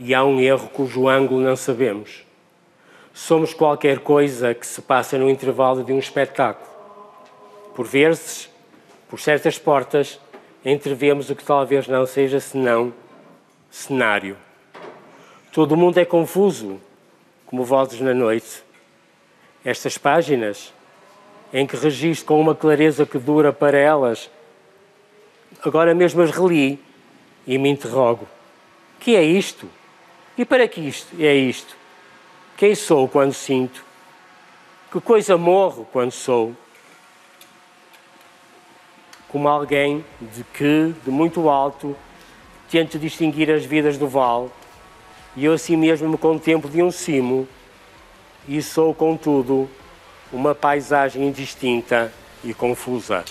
e há um erro cujo ângulo não sabemos. Somos qualquer coisa que se passa no intervalo de um espetáculo. Por vezes, por certas portas, entrevemos o que talvez não seja senão cenário. Todo o mundo é confuso, como vozes na noite. Estas páginas, em que registro com uma clareza que dura para elas, agora mesmo as reli e me interrogo: que é isto? E para que isto é isto? Quem sou quando sinto? Que coisa morro quando sou? Como alguém de que, de muito alto, tento distinguir as vidas do vale, e eu assim mesmo me contemplo de um cimo, e sou, contudo, uma paisagem indistinta e confusa.